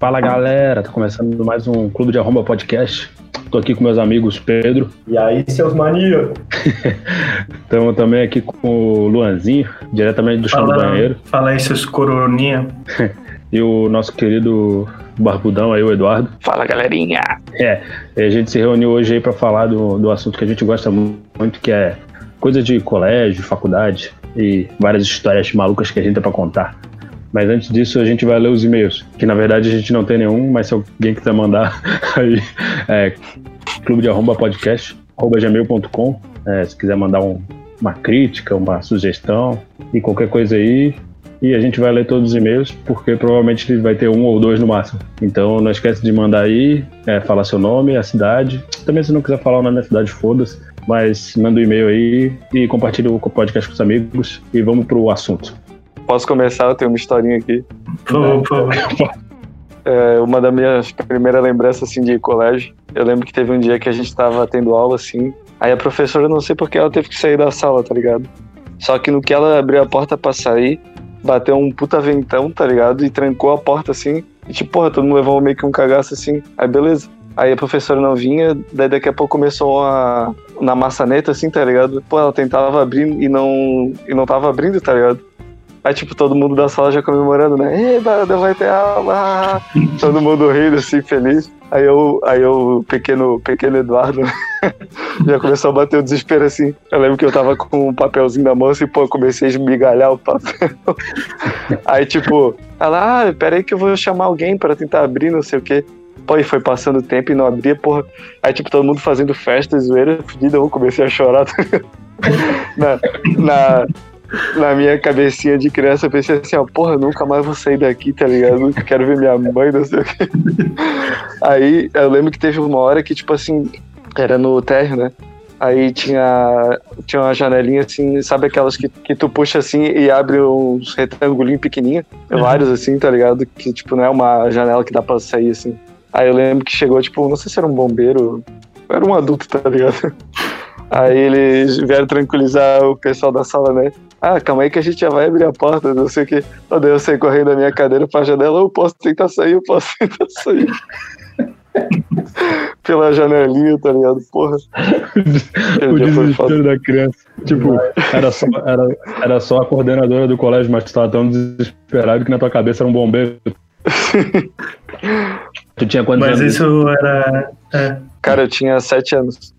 Fala galera, tá começando mais um Clube de Arromba Podcast. Tô aqui com meus amigos Pedro. E aí, seus maníacos? Estamos também aqui com o Luanzinho, diretamente do chão do banheiro. Fala aí, seus coroninha. e o nosso querido barbudão aí, o Eduardo. Fala galerinha! É, a gente se reuniu hoje aí para falar do, do assunto que a gente gosta muito, que é coisa de colégio, faculdade e várias histórias malucas que a gente tem pra contar. Mas antes disso, a gente vai ler os e-mails, que na verdade a gente não tem nenhum, mas se alguém quiser mandar aí, é clube de arromba podcast, arroba gmail.com, é, se quiser mandar um, uma crítica, uma sugestão e qualquer coisa aí, e a gente vai ler todos os e-mails, porque provavelmente vai ter um ou dois no máximo. Então não esquece de mandar aí, é, falar seu nome, a cidade. Também se não quiser falar o nome da cidade, foda-se. Mas manda um e-mail aí e compartilha o podcast com os amigos e vamos pro assunto. Posso começar? Eu tenho uma historinha aqui. Por favor. É, uma das minhas primeiras lembranças assim, de colégio. Eu lembro que teve um dia que a gente tava tendo aula assim. Aí a professora, não sei porque ela teve que sair da sala, tá ligado? Só que no que ela abriu a porta pra sair, bateu um puta ventão, tá ligado? E trancou a porta assim. E tipo, porra, todo mundo levou meio que um cagaço assim. Aí beleza. Aí a professora não vinha, daí daqui a pouco começou a. na maçaneta, assim, tá ligado? Pô, ela tentava abrir e não. e não tava abrindo, tá ligado? Aí, tipo, todo mundo da sala já comemorando, né? Eba, vai ter aula! todo mundo rindo, assim, feliz. Aí eu, aí eu pequeno, pequeno Eduardo, já começou a bater o desespero, assim. Eu lembro que eu tava com um papelzinho na mão, assim, pô, comecei a esmigalhar o papel. aí, tipo, ela, ah, peraí que eu vou chamar alguém para tentar abrir, não sei o quê. Pô, e foi passando o tempo e não abria, porra. Aí, tipo, todo mundo fazendo festa, zoeira, fedida, eu comecei a chorar. na, na, na minha cabecinha de criança, eu pensei assim, ó, porra, nunca mais vou sair daqui, tá ligado? Nunca quero ver minha mãe, não sei o quê. Aí eu lembro que teve uma hora que, tipo assim, era no térreo, né? Aí tinha, tinha uma janelinha assim, sabe aquelas que, que tu puxa assim e abre uns retangulinhos pequenininhos? Uhum. Vários assim, tá ligado? Que tipo, não é uma janela que dá pra sair assim. Aí eu lembro que chegou, tipo, não sei se era um bombeiro, era um adulto, tá ligado? Aí eles vieram tranquilizar o pessoal da sala, né? Ah, calma aí que a gente já vai abrir a porta, não sei o que. Daí eu saí correndo da minha cadeira pra janela, eu posso tentar sair, eu posso tentar sair. Pela janelinha, tá ligado? Porra. o desespero da criança. Tipo, era só, era, era só a coordenadora do colégio, mas tu tava tão desesperado que na tua cabeça era um bombeiro. tu tinha quantos Mas anos? isso era. É. Cara, eu tinha sete anos.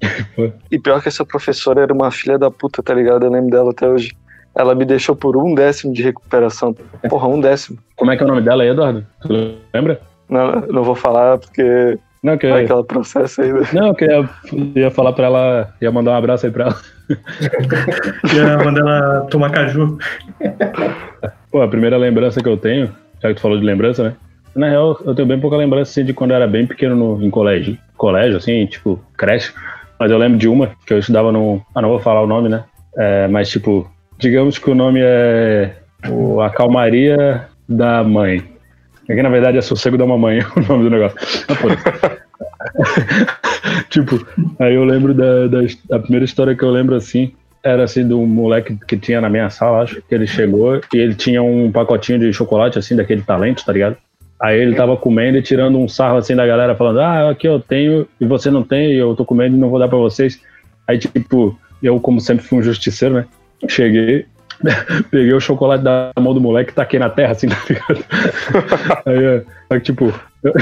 e pior que essa professora era uma filha da puta, tá ligado? Eu lembro dela até hoje. Ela me deixou por um décimo de recuperação. Porra, um décimo. Como é que é o nome dela aí, Eduardo? Tu lembra? Não, não vou falar porque. Não, que vai aquela processo ainda. Não, que ia, ia falar pra ela, ia mandar um abraço aí pra ela. ia mandar ela tomar caju. Pô, a primeira lembrança que eu tenho, já que tu falou de lembrança, né? Na real, eu tenho bem pouca lembrança assim, de quando eu era bem pequeno no, em colégio. Colégio, assim, tipo, creche. Mas eu lembro de uma que eu estudava no. Ah, não vou falar o nome, né? É, mas, tipo, digamos que o nome é o, A Calmaria da Mãe. Aqui, na verdade, é Sossego da Mamãe o nome do negócio. tipo, aí eu lembro da, da, primeira história que eu lembro assim, era assim do moleque que tinha na minha sala, acho, que ele chegou e ele tinha um pacotinho de chocolate assim daquele talento, tá ligado? Aí ele tava comendo e tirando um sarro assim da galera, falando: Ah, aqui eu tenho e você não tem, e eu tô comendo e não vou dar pra vocês. Aí, tipo, eu, como sempre fui um justiceiro, né? Cheguei, peguei o chocolate da mão do moleque taquei na terra, assim, tá ligado? aí, aí, tipo, eu,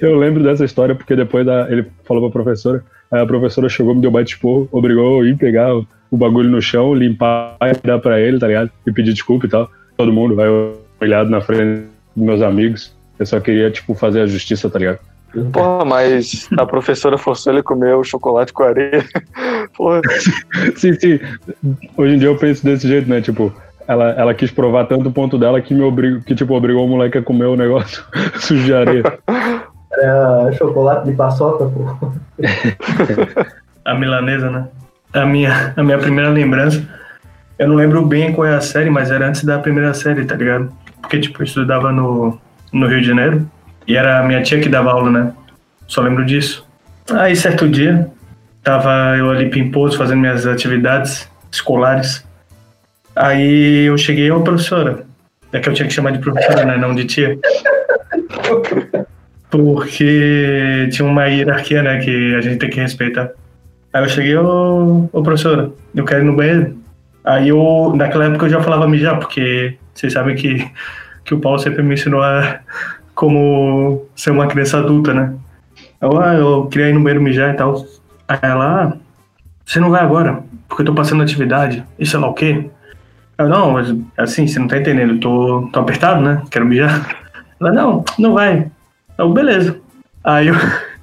eu, lembro dessa história porque depois da, ele falou pra professora, aí a professora chegou, me deu bate esporro, obrigou a ir pegar o, o bagulho no chão, limpar e dar pra ele, tá ligado? E pedir desculpa e tal. Todo mundo vai olhado na frente dos meus amigos. Eu só queria, tipo, fazer a justiça, tá ligado? Porra, mas a professora forçou ele a comer o chocolate com areia. Porra. sim, sim. Hoje em dia eu penso desse jeito, né? Tipo, ela, ela quis provar tanto o ponto dela que me obrigou, que, tipo, obrigou o moleque a comer o negócio sujo de areia. Era chocolate de paçoca, pô. a milanesa, né? A minha, a minha primeira lembrança, eu não lembro bem qual é a série, mas era antes da primeira série, tá ligado? Porque, tipo, eu estudava no, no Rio de Janeiro e era a minha tia que dava aula, né? Só lembro disso. Aí, certo dia, tava eu ali pimposo fazendo minhas atividades escolares. Aí eu cheguei, ô professora. É que eu tinha que chamar de professora, né? Não de tia. Porque tinha uma hierarquia, né, que a gente tem que respeitar. Aí eu cheguei, ô, ô professora, eu quero ir no banheiro. Aí eu, naquela época eu já falava mijar, porque vocês sabem que, que o Paulo sempre me ensinou a como ser uma criança adulta, né? Eu, ah, eu queria ir no banheiro mijar e tal. Aí ela, ah, você não vai agora, porque eu tô passando atividade, e sei lá o quê. Eu, não, assim, você não tá entendendo, eu tô, tô apertado, né? Quero mijar. Ela, não, não vai. Eu, beleza. Aí eu,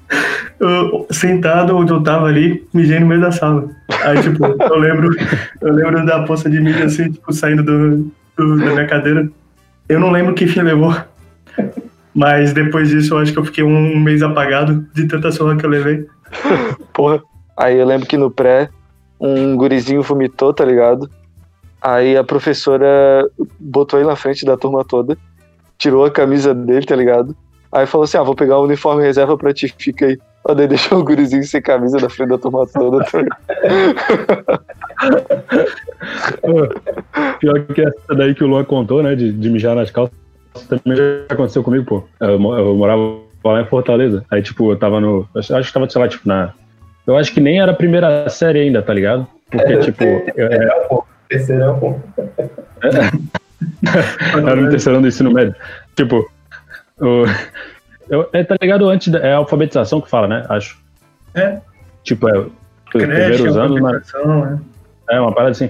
eu, sentado onde eu tava ali, mijei no meio da sala. Aí, tipo, eu lembro, eu lembro da poça de mídia assim, tipo, saindo do, do, da minha cadeira. Eu não lembro que fim levou. Mas depois disso, eu acho que eu fiquei um mês apagado de tanta surra que eu levei. Porra. Aí eu lembro que no pré, um gurizinho vomitou, tá ligado? Aí a professora botou ele na frente da turma toda, tirou a camisa dele, tá ligado? Aí falou assim: ah, vou pegar o uniforme reserva pra ti, fica aí. Ó, daí deixou o gurizinho sem camisa na frente da turma toda. Tá Pior que essa daí que o Luan contou, né, de, de mijar nas calças, também já aconteceu comigo, pô. Eu, eu morava lá em Fortaleza. Aí, tipo, eu tava no. Acho que tava, sei lá, tipo, na. Eu acho que nem era a primeira série ainda, tá ligado? Porque, É, tipo. Eu, é, Terceirão, pô. era no terceirão do ensino médio. Tipo, o, eu, é, tá ligado? Antes da, é a alfabetização que fala, né? Acho. É. Tipo, é. Creche, primeiros anos, alimentação, né? É, uma parada assim.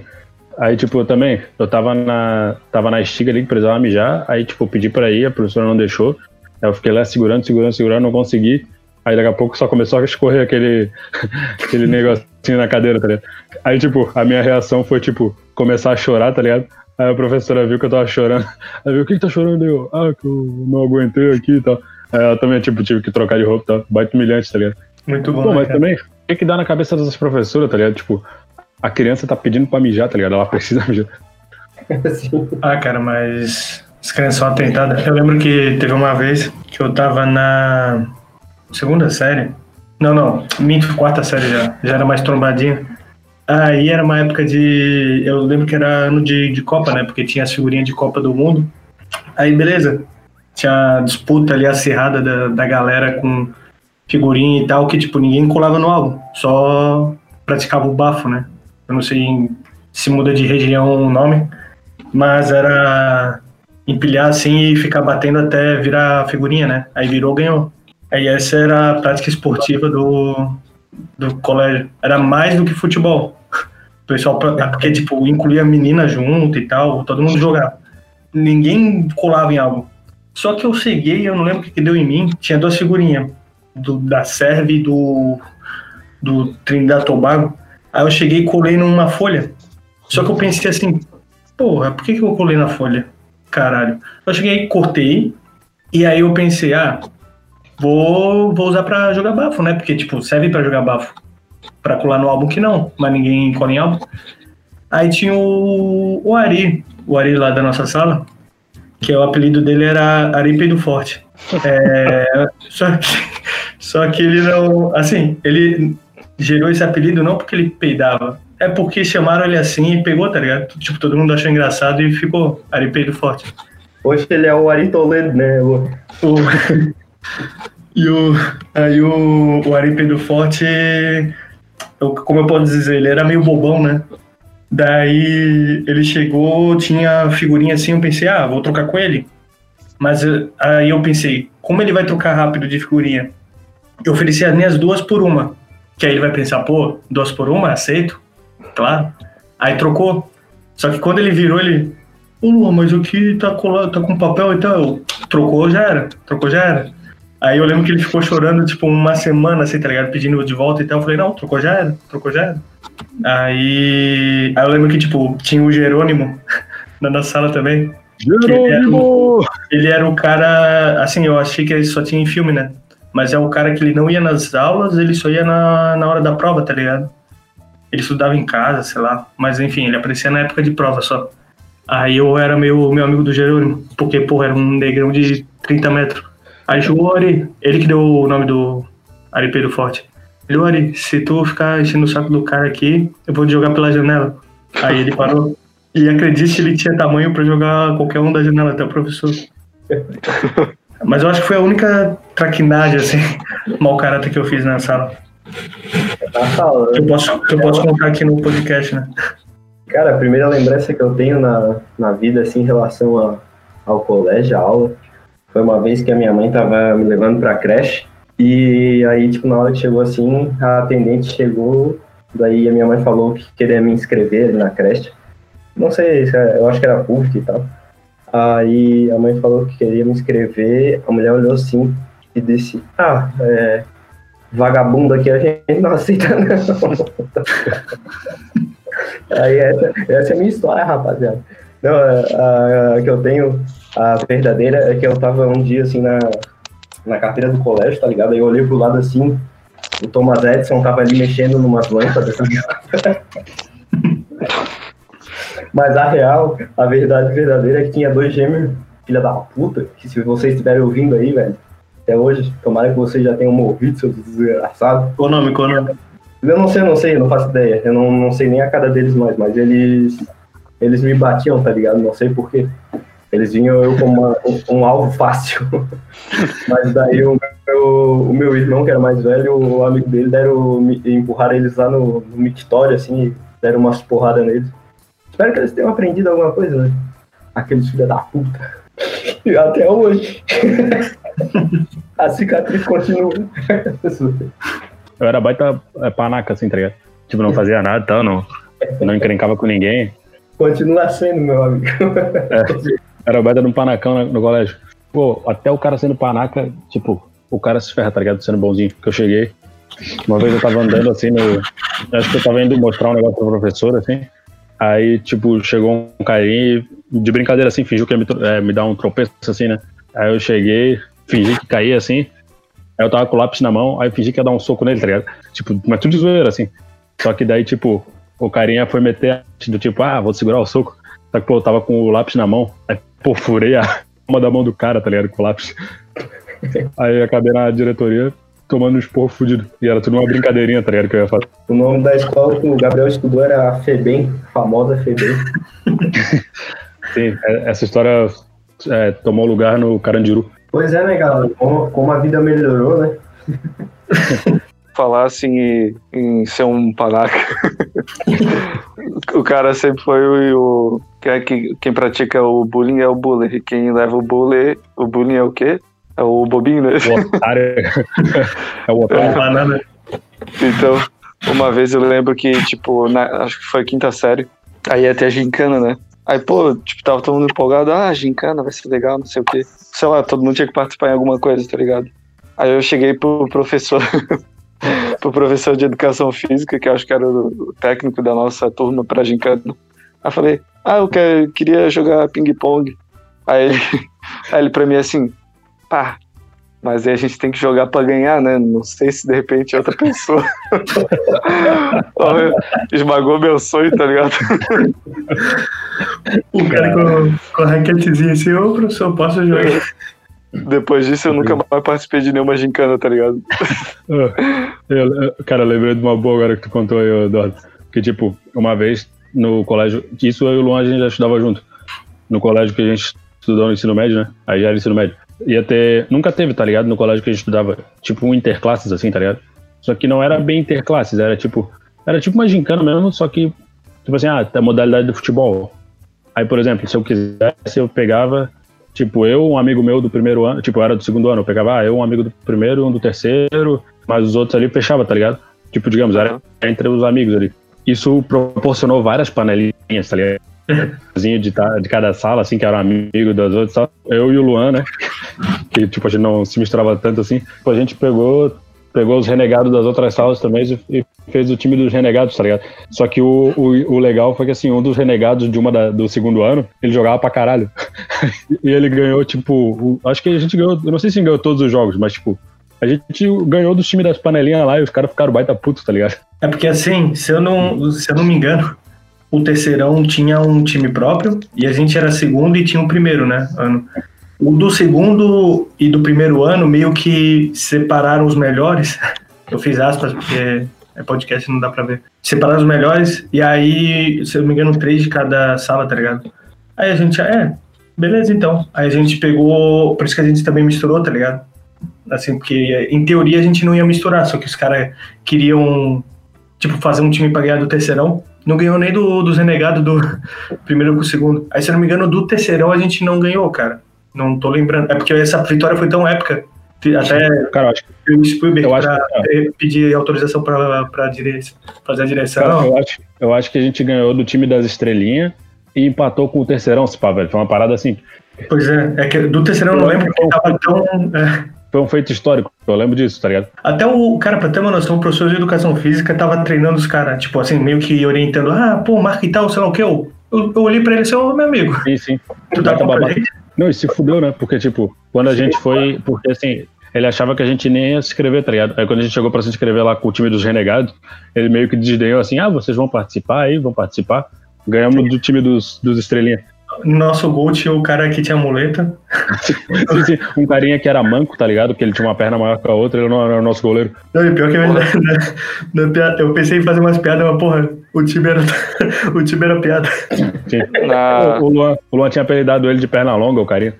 Aí, tipo, eu também, eu tava na, tava na estiga ali que precisava mijar, aí, tipo, pedi pra ir, a professora não deixou. Aí eu fiquei lá segurando, segurando, segurando, não consegui. Aí daqui a pouco só começou a escorrer aquele, aquele negocinho na cadeira, tá ligado? Aí, tipo, a minha reação foi, tipo, começar a chorar, tá ligado? Aí a professora viu que eu tava chorando. Aí viu, o que que tá chorando? Eu, ah, que eu não aguentei aqui e tal. Aí ela também, tipo, tive que trocar de roupa e tal. Baita humilhante, tá ligado? Muito bom. Pô, né, mas cara? também, o que que dá na cabeça dessas professoras, tá ligado? Tipo, a criança tá pedindo pra mijar, tá ligado? Ela precisa mijar. Ah, cara, mas as crianças são atentadas. Eu lembro que teve uma vez que eu tava na segunda série. Não, não, minto, quarta série já. Já era mais trombadinha. Aí era uma época de. Eu lembro que era ano de, de Copa, né? Porque tinha as figurinhas de Copa do Mundo. Aí, beleza. Tinha disputa ali acirrada da, da galera com figurinha e tal, que, tipo, ninguém colava no álbum. Só praticava o bafo, né? Eu não sei se muda de região o nome, mas era empilhar assim e ficar batendo até virar figurinha, né? Aí virou, ganhou. Aí essa era a prática esportiva do, do colégio. Era mais do que futebol. O pessoal, pra- porque, tipo, incluía menina junto e tal, todo mundo jogava. Ninguém colava em algo. Só que eu cheguei, eu não lembro o que, que deu em mim, tinha duas figurinhas, do, da Serve e do, do Trinidad Tobago. Aí eu cheguei e colei numa folha. Só que eu pensei assim, porra, por que, que eu colei na folha? Caralho. Eu cheguei, cortei, e aí eu pensei, ah, vou, vou usar pra jogar bafo, né? Porque, tipo, serve pra jogar bafo. Pra colar no álbum que não, mas ninguém cola em álbum. Aí tinha o, o Ari, o Ari lá da nossa sala, que o apelido dele era Ari Peido Forte. É, só, que, só que ele não. Assim, ele gerou esse apelido não porque ele peidava, é porque chamaram ele assim e pegou, tá ligado? Tipo, todo mundo achou engraçado e ficou Ari Peido Forte. Hoje ele é o Ari Toledo, né? O- e o, aí o, o Ari Pedro Forte, eu- como eu posso dizer, ele era meio bobão, né? Daí ele chegou, tinha figurinha assim, eu pensei, ah, vou trocar com ele. Mas eh, aí eu pensei, como ele vai trocar rápido de figurinha? Eu ofereci as minhas duas por uma. Que aí ele vai pensar, pô, duas por uma, aceito. Claro. Aí trocou. Só que quando ele virou, ele. Ô, Luan, mas o que tá colado, tá com papel e tal? Eu, Trocou, já era. Trocou, já era. Aí eu lembro que ele ficou chorando, tipo, uma semana, assim, tá ligado? Pedindo de volta e tal. Eu falei, não, trocou, já era. Trocou, já era. Aí. Aí eu lembro que, tipo, tinha o Jerônimo na nossa sala também. Jerônimo! Ele era o cara. Assim, eu achei que ele só tinha em filme, né? Mas é o cara que ele não ia nas aulas, ele só ia na, na hora da prova, tá ligado? Ele estudava em casa, sei lá. Mas enfim, ele aparecia na época de prova só. Aí eu era meu, meu amigo do Jerônimo, porque, porra, era um negrão de 30 metros. Aí o Ari, ele que deu o nome do Ari Pedro Forte. Ele, "Ô, Ari, se tu ficar enchendo o saco do cara aqui, eu vou te jogar pela janela. Aí ele parou. E acredite, ele tinha tamanho pra jogar qualquer um da janela, até o professor. Mas eu acho que foi a única traquinagem, assim, mau caráter que eu fiz na sala. Na sala, Que eu posso, eu posso contar aqui no podcast, né? Cara, a primeira lembrança que eu tenho na, na vida, assim, em relação a, ao colégio, à aula, foi uma vez que a minha mãe tava me levando pra creche. E aí, tipo, na hora que chegou assim, a atendente chegou, daí a minha mãe falou que queria me inscrever na creche. Não sei, se é- eu acho que era público e tal. Aí a mãe falou que queria me inscrever, a mulher olhou assim e disse, ah, é, vagabundo aqui a gente não aceita não. Aí essa, essa é a minha história, rapaziada. Não, a, a que eu tenho, a verdadeira, é que eu tava um dia assim na, na carteira do colégio, tá ligado? Aí eu olhei pro lado assim, o Thomas Edison tava ali mexendo numas lâmpadas. tá ligado? Mas a real, a verdade verdadeira é que tinha dois gêmeos, filha da puta, que se vocês estiverem ouvindo aí, velho, até hoje, tomara que vocês já tenham ouvido, seus desgraçados. Qual o nome? Qual o nome? Eu não sei, não sei, eu não faço ideia. Eu não, não sei nem a cara deles mais, mas eles eles me batiam, tá ligado? Não sei porquê. Eles vinham eu como uma- um, um alvo fácil. mas daí o meu, o meu irmão, que era mais velho, o amigo dele, deram, me- empurraram eles lá no, no mictório, assim, deram umas porradas neles. Espero que eles tenham aprendido alguma coisa, né? Aqueles filha da puta. Até hoje. a cicatriz continua. Eu era baita é, panaca, assim, tá ligado? Tipo, não fazia nada e tal, não, não encrencava com ninguém. Continua sendo, meu amigo. Era baita de um panacão no, no colégio. Pô, até o cara sendo panaca, tipo, o cara se ferra, tá ligado? Sendo bonzinho. Que eu cheguei. Uma vez eu tava andando assim no. Acho que eu tava indo mostrar um negócio pro professor, assim. Aí, tipo, chegou um carinha e, de brincadeira assim, fingiu que ia me, é, me dar um tropeço, assim, né? Aí eu cheguei, fingi que caía assim. Aí eu tava com o lápis na mão, aí fingi que ia dar um soco nele, tá ligado? Tipo, mas tudo de zoeira, assim. Só que daí, tipo, o carinha foi meter do tipo, ah, vou segurar o soco. Só que, pô, eu tava com o lápis na mão. Aí, pô, furei a palma da mão do cara, tá ligado? Com o lápis. Aí eu acabei na diretoria tomando um esporro fudido. E era tudo uma brincadeirinha, tá ligado? Que eu ia fazer. O nome da escola que o Gabriel estudou era a FEBEM, a famosa FEBEM. Sim, é- essa história é, tomou lugar no Carandiru. Pois é, né, galera? Como, como a vida melhorou, né? falar assim em, em ser um panaca. o cara sempre foi o. o quem, é que, quem pratica o bullying é o bully. Quem leva o bullying, o bullying é o quê? É o bobinho, né? O otário. é o otário. Não nada. Então, uma vez eu lembro que, tipo, na- acho que foi quinta série, aí ia ter a gincana, né? Aí, pô, tipo, tava todo mundo empolgado, ah, gincana vai ser legal, não sei o quê. Sei lá, todo mundo tinha que participar em alguma coisa, tá ligado? Aí eu cheguei pro professor, pro professor de educação física, que acho que era o técnico da nossa turma pra gincana. Aí falei, ah, eu queria jogar ping-pong. Aí ele, aí ele pra mim assim, pá, mas aí a gente tem que jogar pra ganhar, né? Não sei se de repente é outra pessoa. Esmagou meu sonho, tá ligado? O cara com, com a raquetezinha assim, ô professor, posso jogar? Depois disso eu nunca mais participei de nenhuma gincana, tá ligado? Ah, eu- eu- cara, eu lembrei de uma boa agora que tu contou aí, Eduardo. Que, tipo, uma vez no colégio, isso eu e o Luan a gente já estudava junto. No colégio que a gente estudou no ensino médio, né? Aí já era ensino médio. Ia ter. Nunca teve, tá ligado? No colégio que a gente estudava, tipo, um interclasses, assim, tá ligado? Só que não era bem interclasses, era tipo. Era tipo uma gincana mesmo, só que, tipo assim, ah, a modalidade do futebol. Aí, por exemplo, se eu quisesse, eu pegava, tipo, eu, um amigo meu do primeiro ano, tipo, eu era do segundo ano, eu pegava, ah, eu, um amigo do primeiro, um do terceiro, mas os outros ali fechava, tá ligado? Tipo, digamos, era entre os amigos ali. Isso proporcionou várias panelinhas, tá ligado? Zinho de, de cada sala, assim, que era um amigo das outras. só Eu e o Luan, né? Que, tipo, a gente não se misturava tanto assim. A gente pegou, pegou os renegados das outras salas também e, fez o time dos renegados, tá ligado? Só que o, o, o legal foi que, assim, um dos renegados de uma da- do segundo ano, ele jogava pra caralho. e ele ganhou, tipo, o- acho que a gente ganhou, eu não sei se ganhou todos os jogos, mas, tipo, a gente ganhou dos times das panelinhas lá e os caras ficaram baita putos, tá ligado? É porque assim, se eu não, se eu não me engano, o terceirão tinha um time próprio e a gente era segundo e tinha o primeiro, né? Ano. O do segundo e do primeiro ano meio que separaram os melhores. Eu fiz aspas porque é podcast, não dá pra ver. Separaram os melhores e aí, se eu não me engano, três de cada sala, tá ligado? Aí a gente, é, beleza então. Aí a gente pegou, por isso que a gente também misturou, tá ligado? Assim, porque em teoria a gente não ia misturar, só que os caras queriam, tipo, fazer um time pra ganhar do terceirão. Não ganhou nem do, dos renegados do primeiro com o segundo. Aí, se eu não me engano, do terceirão a gente não ganhou, cara. Não tô lembrando. É porque essa vitória foi tão épica. que Até Cara, eu acho, o Spielberg Eu acho eh, pedir autorização pra, pra dire... fazer a direção. cara, eu, acho, eu acho que a gente ganhou do time das estrelinhas e empatou com o terceirão, se pá, velho. Foi uma parada assim. Pois é, é que do terceirão eu não lembro porque tava tão. é. Foi um feito histórico. Eu lembro disso, tá ligado? Até o cara, pra ter uma noção, o professor de educação física tava treinando os caras, tipo assim, meio que orientando, ah, pô, marca e tal, sei lá o que. Eu, eu, eu olhei pra ele assim, ô meu amigo, Sim, sim. tu tá? Não, e se fudeu, né? Porque, tipo, quando a gente foi. Porque, assim, ele achava que a gente nem ia se inscrever, tá ligado? Aí, quando a gente chegou pra se inscrever lá com o time dos renegados, ele meio que desdenhou assim: ah, vocês vão participar aí, vão participar. Ganhamos do time dos, dos estrelinhas. No nosso gol tinha o cara que tinha muleta. Sim, sim. Um carinha que era manco, tá ligado? Porque ele tinha uma perna maior que a outra, ele não era o nosso goleiro. Não, e pior que na, na piada- eu pensei em fazer umas piadas, mas porra, o time era, o time era piada. Sim. Na- O, Luan, o Luan tinha apelidado ele de perna longa, o carinha.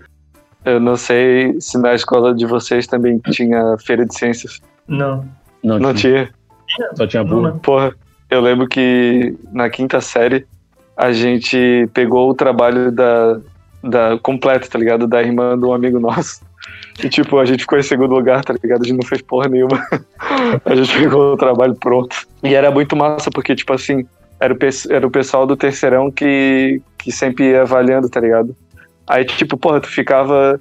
eu não sei se na escola de vocês também tinha feira de ciências. Não, Não, Não tinha, tinha. só tinha não, bula. né? Porra, eu lembro que na quinta série a gente pegou o trabalho da, da completo, tá ligado? Da irmã de um amigo nosso. E tipo, a gente ficou em segundo lugar, tá ligado? A gente não fez porra nenhuma. A gente pegou o trabalho pronto. E era muito massa, porque, tipo assim, era o, era o pessoal do terceirão que, que sempre ia avaliando, tá ligado? Aí, tipo, porra, tu ficava.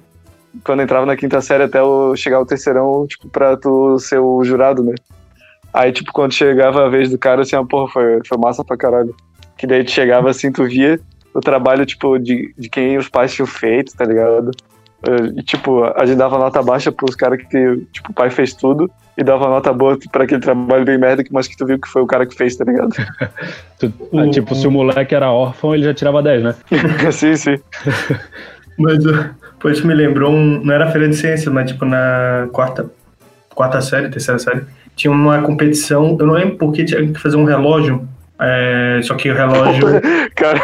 Quando entrava na quinta série até chegar o terceirão, tipo, pra tu ser o jurado, né? Aí, tipo, quando chegava a vez do cara, assim, ó, porra, foi, foi massa pra caralho. Que daí tu chegava assim, tu via o trabalho, tipo, de, de quem os pais tinham feito, tá ligado? Eh, E, tipo, a gente dava nota baixa pros caras que, tipo, o pai fez tudo e dava nota boa pra aquele trabalho bem merda, mas que tu viu que foi o cara que fez, tá ligado? Tu- O- ah, tipo, se o moleque era órfão, ele já tirava 10, né? sim, sim. Mas, pô, isso me lembrou, um, não era feira de ciências, mas tipo na quarta, quarta série, terceira série, tinha uma competição, eu não lembro porque tinha que fazer um relógio, é, só que o relógio, Cara,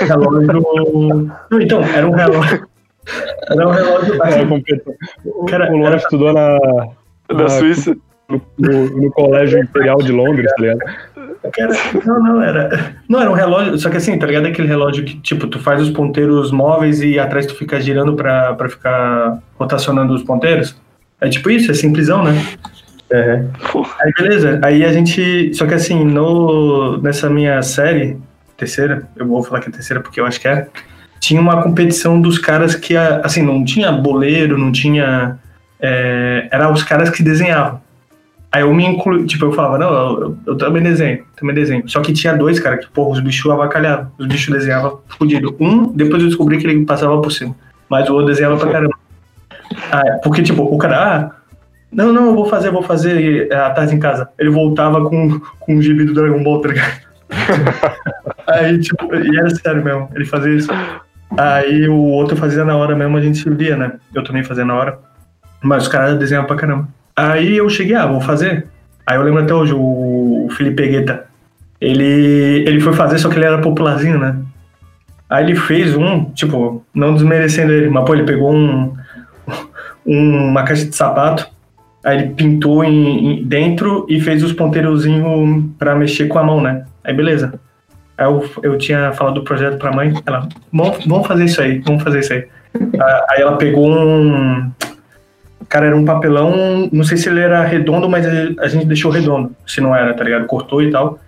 relógio, não, então, era um relógio, era um relógio, É, assim, Cara, o era- estudou na, da Ah, Suíça. no, no- no Colégio Imperial de Londres, tá ligado? Cara, não, não, era. Não, era um relógio, só que assim, tá ligado? Aquele relógio que, tipo, tu faz os ponteiros móveis e atrás tu fica girando pra, pra ficar rotacionando os ponteiros. É tipo isso, é simplesão, né? É. Aí beleza, aí a gente. Só que assim, no, nessa minha série, terceira, eu vou falar que é terceira porque eu acho que é, tinha uma competição dos caras que, assim, não tinha boleiro, não tinha. É, era os caras que desenhavam. Aí eu me incluí, tipo, eu falava, não, eu, eu- eu também desenho, também desenho. Só que tinha dois, cara, que, porra, os bichos avacalhavam. Os bichos desenhavam fudido. Um, depois eu descobri que ele passava por cima. Mas o outro desenhava pra caramba. Ah, porque, tipo, o cara, ah, não, não, eu vou fazer, vou fazer é, à tarde em casa. Ele voltava com, com um gibi do Dragon Ball, tá ligado? Aí, tipo, e era sério mesmo, ele fazia isso. Aí o outro fazia na hora mesmo, a gente via, né? Eu também fazia na hora. Mas os caras desenhavam pra caramba. Aí eu cheguei, ah, vou fazer. Aí eu lembro até hoje, o, o Felipe Guetta, ele, ele foi fazer, só que ele era popularzinho, né? Aí ele fez um, tipo, não desmerecendo ele, mas pô, ele pegou um, um- uma caixa de sapato, aí ele pintou em, em- dentro e fez os ponteirozinhos pra mexer com a mão, né? Aí beleza. Aí eu, eu tinha falado do projeto pra mãe, ela, vamos, vamos fazer isso aí, vamos fazer isso aí. Aí ela pegou um. Cara, era um papelão, não sei se ele era redondo, mas a gente deixou redondo, se não era, tá ligado? Cortou e tal.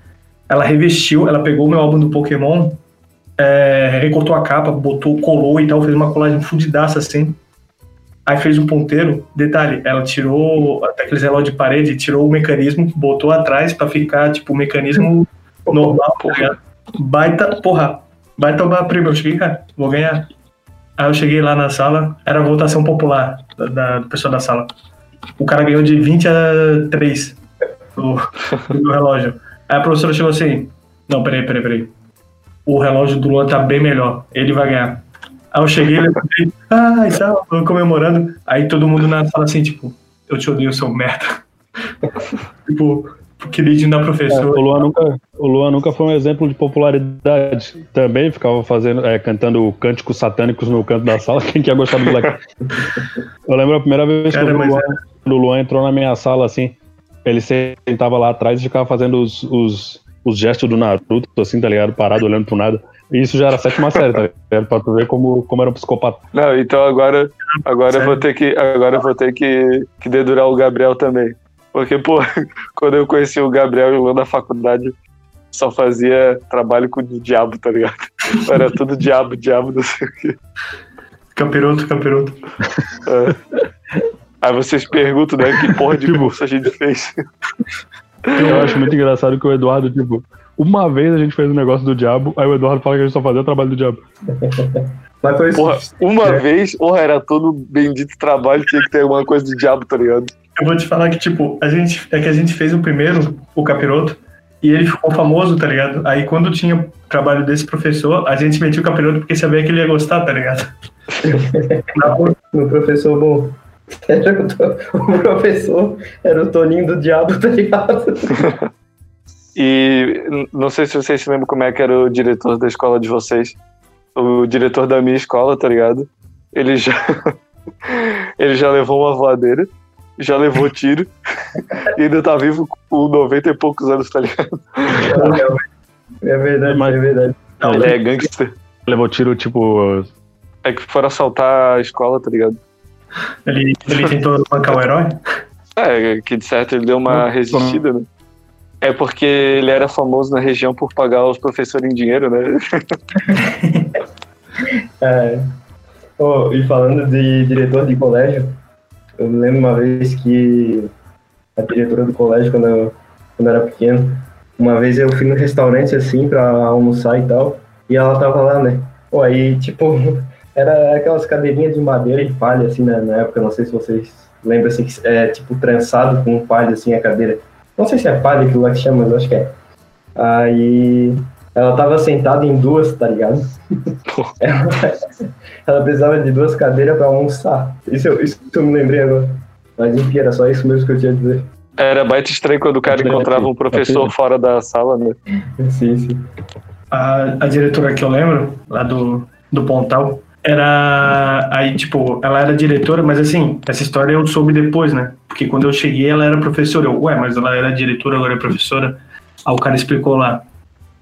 Ela revestiu, ela pegou o meu álbum do Pokémon, é, recortou a capa, botou, colou e tal, fez uma colagem fudidaça assim. Aí fez um ponteiro. Detalhe, ela tirou até aqueles relógios de parede, tirou o mecanismo, botou atrás pra ficar, tipo, o mecanismo normal, tá ligado? Baita, porra, baita obra-prima. Eu cheguei, cara, vou ganhar. Aí eu cheguei lá na sala, era a votação popular da, da- do pessoal da sala. O cara ganhou de 20 a 3 do, do relógio. Aí a professora chegou assim: Não, peraí, peraí, peraí. O relógio do Luan tá bem melhor, ele vai ganhar. Aí eu cheguei, levantei, ah, e tal, tô comemorando. Aí todo mundo na sala assim, tipo, eu te odeio, seu merda. tipo, queridinho da É, professora. o, Luan nunca, o Luan nunca foi um exemplo de popularidade. Também ficava fazendo, é, cantando cânticos satânicos no canto da sala. Quem que ia gostar do moleque? Eu lembro a primeira vez Cara, que o Luan, quando o Luan entrou na minha sala assim. Ele sentava lá atrás e ficava fazendo os, os, os gestos do Naruto, assim, tá ligado? Parado, olhando pro nada. E isso já era a sétima série, tá ligado? Pra tu ver como, como era um psicopata. Não, então agora, agora eu vou ter que, agora eu vou ter que, que dedurar o Gabriel também. Porque, pô, quando eu conheci o Gabriel e o Luan na faculdade, só fazia trabalho com o diabo, tá ligado? Era tudo diabo, diabo, não sei o quê. Capiroto, capiroto. É. Aí vocês perguntam, né, que porra de Tipo- curso a gente fez. Eu acho muito engraçado que o Eduardo, tipo, uma vez a gente fez um negócio do diabo, aí o Eduardo fala que a gente só fazia trabalho do diabo. Mas foi Porra, uma É. vez, porra, era todo bendito trabalho, tinha que ter alguma coisa do diabo, tá ligado? Eu vou te falar que, tipo, a gente, é que a gente fez o primeiro, o capiroto, e ele ficou famoso, tá ligado? Aí quando tinha trabalho desse professor, a gente metia o capiroto porque sabia que ele ia gostar, tá ligado? Na porra, no professor bom. Era o, to- o professor era o Toninho do Diabo, tá ligado? E não sei se vocês se lembram como é que era o diretor da escola de vocês. O diretor da minha escola, tá ligado? Ele já. ele já levou uma voadeira, já levou tiro, e ainda tá vivo com 90 e poucos anos, tá ligado? É verdade, Mas- é verdade. não, Ele é gangster. Levou tiro, tipo. É que foram assaltar a escola, tá ligado? ele, ele tentou bancar o herói. É, que de certo ele deu uma resistida, né? É porque ele era famoso na região por pagar os professores em dinheiro, né? É. Oh, e falando de diretor de colégio, eu me lembro uma vez que a diretora do colégio, quando eu, quando eu era pequeno, uma vez eu fui no restaurante assim pra almoçar e tal, e ela tava lá, né? Pô, aí, tipo, era aquelas cadeirinhas de madeira e palha, assim, né, na época, não sei se vocês lembram, assim, é tipo trançado com palha, assim, a cadeira. Não sei se é palha aquilo lá que chama, mas eu acho que é. Aí ela tava sentada em duas, tá ligado? ela, ela precisava de duas cadeiras pra almoçar. Isso, eu- isso eu me lembrei agora. Mas enfim, era só isso mesmo que eu tinha a dizer. Era baita estranho quando o cara encontrava um professor fora da sala, né? Sim, sim. A, a diretora que eu lembro, lá do, do Pontal, era. Aí, tipo, ela era diretora, mas assim, essa história eu soube depois, né? Porque quando eu cheguei, ela era professora. Eu, ué, mas ela era diretora, agora é professora. Aí o cara explicou lá.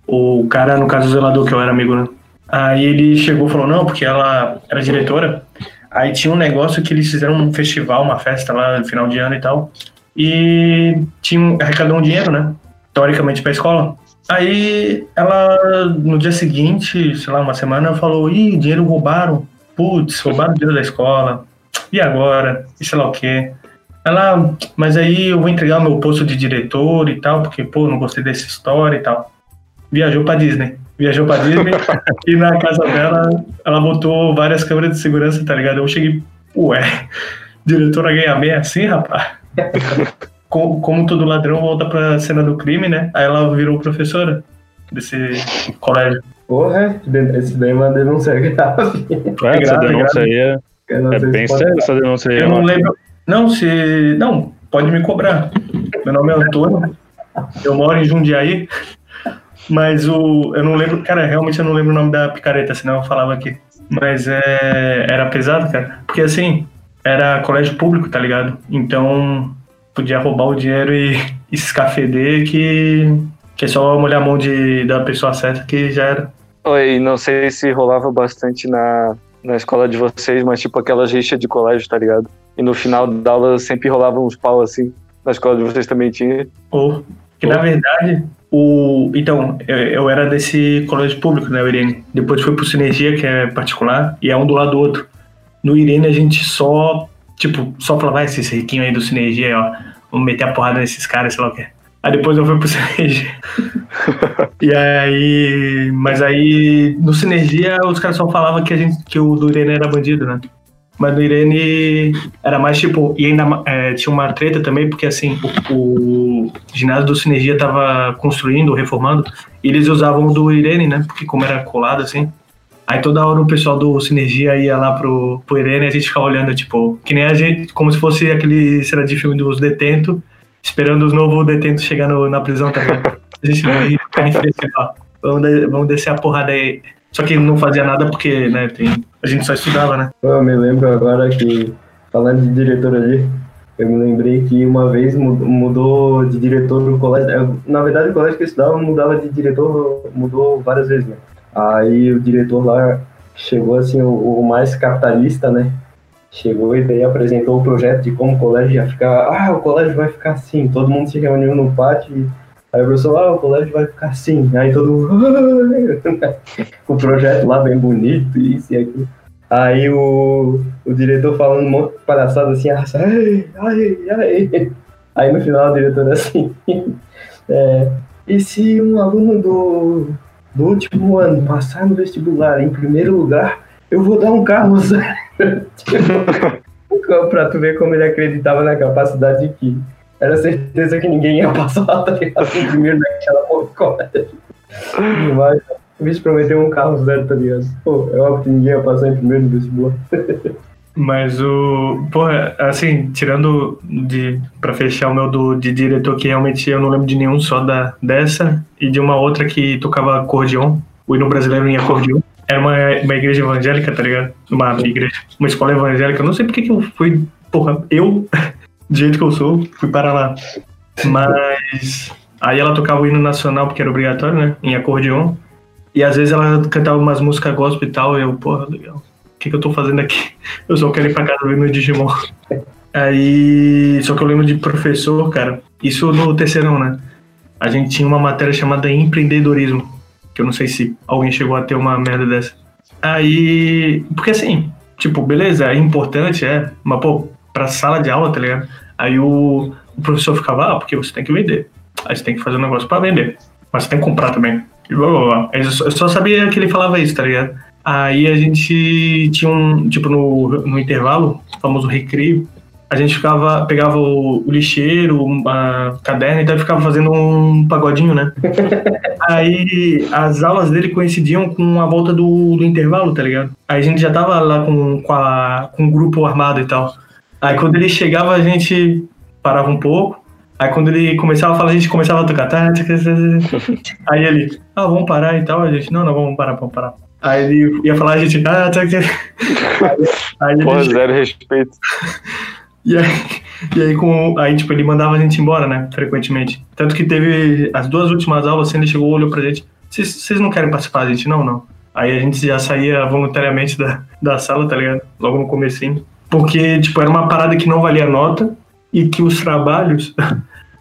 O cara, no caso, o zelador, que eu era amigo, né? Aí ele chegou e falou: não, porque ela era diretora. Aí tinha um negócio que eles fizeram um festival, uma festa lá no final de ano e tal. E tinha, arrecadou um dinheiro, né? Teoricamente pra escola. Aí ela, no dia seguinte, sei lá, uma semana, falou: ih, dinheiro roubaram. Putz, roubaram o dinheiro da escola. E agora? E sei lá o quê. Ela, mas aí eu vou entregar o meu posto de diretor e tal, porque, pô, não gostei dessa história e tal. Viajou pra Disney. Viajou pra Disney e na casa dela, ela botou várias câmeras de segurança, tá ligado? Eu cheguei, ué, diretora ganha bem assim, rapaz? como, como todo ladrão volta pra cena do crime, né? Aí ela virou professora desse colégio. Porra, esse daí é uma denúncia grave. É, essa grave, denúncia aí é, é bem séria, essa denúncia aí. Eu eu não lembro. Não, se. Não, pode me cobrar. Meu nome é Antônio. Eu moro em Jundiaí. Mas o. Eu não lembro. Cara, realmente eu não lembro o nome da picareta, senão eu falava aqui. Mas é, era pesado, cara. Porque assim, era colégio público, tá ligado? Então podia roubar o dinheiro e, e escafeder que, que é só molhar a mão de, da pessoa certa que já era. Oi, não sei se rolava bastante na, na escola de vocês, mas tipo aquelas rixas de colégio, tá ligado? E no final da aula sempre rolava uns pau assim. Na escola de vocês também tinha. Ou, que na verdade, o. Então, eu, eu era desse colégio público, né, o Irene? Depois fui pro Sinergia, que é particular, e é um do lado do outro. No Irene a gente só, tipo, só falava, vai, esses riquinhos aí do Sinergia, ó, vamos meter a porrada nesses caras, sei lá o quê. Aí depois eu fui pro Sinergia. e aí. Mas aí, no Sinergia, os caras só falavam que, a gente, que o do Irene era bandido, né? Mas no Irene era mais tipo. E ainda é, tinha uma treta também, porque assim, o, o ginásio do Sinergia tava construindo, reformando, e eles usavam o do Irene, né? Porque como era colado assim. Aí toda hora o pessoal do Sinergia ia lá pro, pro Irene e a gente ficava olhando, tipo, que nem a gente, como se fosse aquele cena de filme dos detentos, esperando os novos detentos chegar na prisão, tá ligado? A gente vai ó, vamos, de, vamos descer a porrada aí. Só que não fazia nada porque, né, tem, a gente só estudava, né? Eu me lembro agora que, falando de diretor ali, eu me lembrei que uma vez mudou de diretor no colégio. Na verdade, o colégio que eu estudava mudava de diretor, mudou várias vezes, né? Aí o diretor lá chegou assim, o, o mais capitalista, né? Chegou e daí apresentou o projeto de como o colégio ia ficar. Ah, o colégio vai ficar assim. Todo mundo se reuniu no pátio. E... Aí o professor, ah, o colégio vai ficar assim. Aí todo mundo. o projeto lá bem bonito, isso e aquilo. Aí o, o diretor falando um monte de palhaçada assim, ai, ai, ai. Aí no final o diretor assim. é, e se um aluno do, do último ano passar no vestibular em primeiro lugar, eu vou dar um carro zero. tipo, pra tu ver como ele acreditava na capacidade de que era certeza que ninguém ia passar tá ligado? em primeiro naquela porra. Mas o bicho prometeu um carro zero, tá ligado? Pô, é óbvio que ninguém ia passar em primeiro no vestibular. Mas o. Porra, assim, tirando de. Pra fechar o meu do, de diretor, que realmente eu não lembro de nenhum só da, dessa, e de uma outra que tocava acordeon. O hino brasileiro em acordeon. Era uma, uma igreja evangélica, tá ligado? Uma igreja. Uma escola evangélica. Eu não sei porque que eu fui. Porra, eu, do jeito que eu sou, fui para lá. Mas. Aí ela tocava o hino nacional, porque era obrigatório, né? Em acordeon. E às vezes ela cantava umas músicas gospel e tal, e eu, porra, legal que, que eu tô fazendo aqui? Eu só quero ir pra casa ver meu Digimon. Aí, só que eu lembro de professor, cara, isso no terceirão, né? A gente tinha uma matéria chamada empreendedorismo, que eu não sei se alguém chegou a ter uma merda dessa. Aí, porque assim, tipo, beleza, é importante, é, mas pô, pra sala de aula, tá ligado? Aí o, o professor ficava, ah, porque você tem que vender. Aí você tem que fazer um negócio pra vender. Mas você tem que comprar também. E blá blá blá. Eu só, eu só sabia que ele falava isso, tá ligado? Aí a gente tinha um, tipo, no, no intervalo, o famoso recreio, a gente ficava, pegava o, o lixeiro, a caderno, então ficava fazendo um pagodinho, né? Aí as aulas dele coincidiam com a volta do, do intervalo, tá ligado? Aí a gente já tava lá com, com, a, com o grupo armado e tal. Aí quando ele chegava, a gente parava um pouco. Aí quando ele começava a falar, a gente começava a tocar. Tá, aí ele, ah, vamos parar e tal. A gente, não, não, vamos parar, vamos parar. Aí ele ia falar, a gente. Ah, tá, tá. Aí, aí Pô, zero respeito. E aí, e aí, com, aí, tipo, ele mandava a gente embora, né? Frequentemente. Tanto que teve as duas últimas aulas, assim, ele chegou, olhou pra gente. Vocês não querem participar, gente? Não, não. Aí a gente já saía voluntariamente da, da sala, tá ligado? Logo no comecinho. Porque, tipo, era uma parada que não valia nota e que os trabalhos.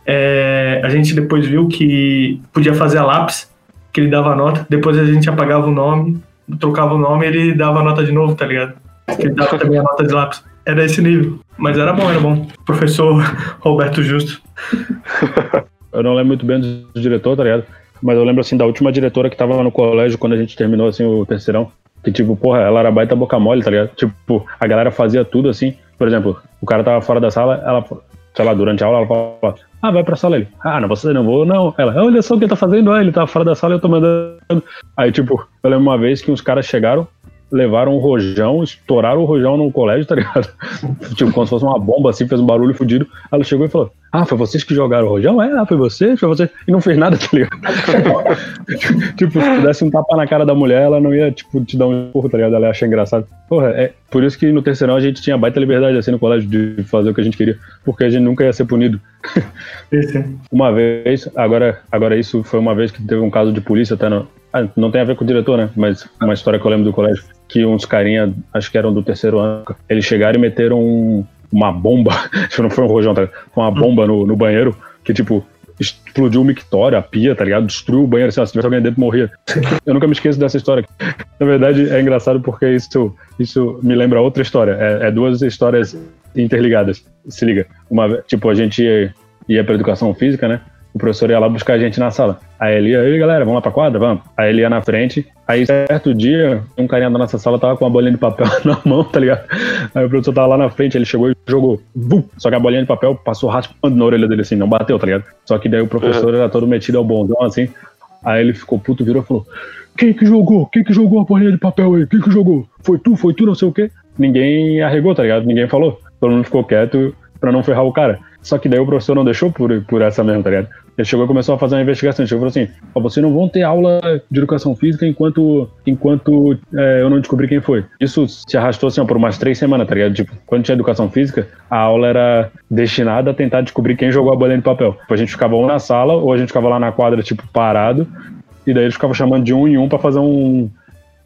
é, a gente depois viu que podia fazer a lápis, que ele dava nota. Depois a gente apagava o nome trocava o nome e ele dava a nota de novo, tá ligado? Ele dava também a nota de lápis. Era esse nível. Mas era bom, era bom. Professor Roberto Justo. Eu não lembro muito bem do diretor, tá ligado? Mas eu lembro, assim, da última diretora que tava no colégio quando a gente terminou, assim, o terceirão. Que, tipo, porra, ela era baita boca mole, tá ligado? Tipo, a galera fazia tudo assim. Por exemplo, o cara tava fora da sala, ela, sei lá, durante a aula, ela falava, ah, vai pra sala ele. Ah, não, você não vou, não. Ela, olha só o que tá fazendo. Ah, ele tá fora da sala eu tô mandando. Aí, tipo, eu lembro uma vez que uns caras chegaram, levaram um rojão, estouraram o rojão no colégio, tá ligado? tipo, como se fosse uma bomba assim, fez um barulho fudido. Ela chegou e falou: Ah, foi vocês que jogaram o rojão? É, ah, foi você, foi você. E não fez nada, tá ligado? tipo, se pudesse um tapa na cara da mulher, ela não ia, tipo, te dar um empurro, tá ligado? Ela ia achar engraçado. Porra, é por isso que no terceirão a gente tinha baita liberdade assim no colégio de fazer o que a gente queria, porque a gente nunca ia ser punido. uma vez, agora, agora isso foi uma vez que teve um caso de polícia até no, ah, não tem a ver com o diretor, né? Mas uma história que eu lembro do colégio, que uns carinha, acho que eram do terceiro ano, eles chegaram e meteram um, uma bomba, acho que não foi um rojão, tá? Foi uma bomba no, no banheiro, que tipo, explodiu o mictório, a pia, tá ligado? Destruiu o banheiro, assim, se tivesse alguém dentro, morria. Eu nunca me esqueço dessa história. Na verdade, é engraçado porque isso, isso me lembra outra história. É, é duas histórias interligadas. Se liga. Uma, tipo, a gente ia, ia pra educação física, né? O professor ia lá buscar a gente na sala. Aí ele ia, aí galera, vamos lá pra quadra? Vamos. Aí ele ia na frente. Aí certo dia, um carinha da nossa sala tava com uma bolinha de papel na mão, tá ligado? Aí o professor tava lá na frente, ele chegou e jogou. Bum! Só que a bolinha de papel passou raspando na orelha dele assim, não bateu, tá ligado? Só que daí o professor era todo metido ao bondão assim. Aí ele ficou puto, virou e falou: Quem que jogou? Quem que jogou a bolinha de papel aí? Quem que jogou? Foi tu? Foi tu? Não sei o quê. Ninguém arregou, tá ligado? Ninguém falou. Todo mundo ficou quieto pra não ferrar o cara. Só que daí o professor não deixou por, por essa mesmo, tá ligado? Ele chegou e começou a fazer uma investigação. Ele chegou e falou assim: ó, vocês não vão ter aula de educação física enquanto, enquanto é, eu não descobrir quem foi. Isso se arrastou assim, ó, por umas três semanas, tá ligado? Tipo, quando tinha educação física, a aula era destinada a tentar descobrir quem jogou a bolinha de papel. Tipo, a gente ficava ou na sala, ou a gente ficava lá na quadra, tipo, parado, e daí eles ficavam chamando de um em um pra fazer um,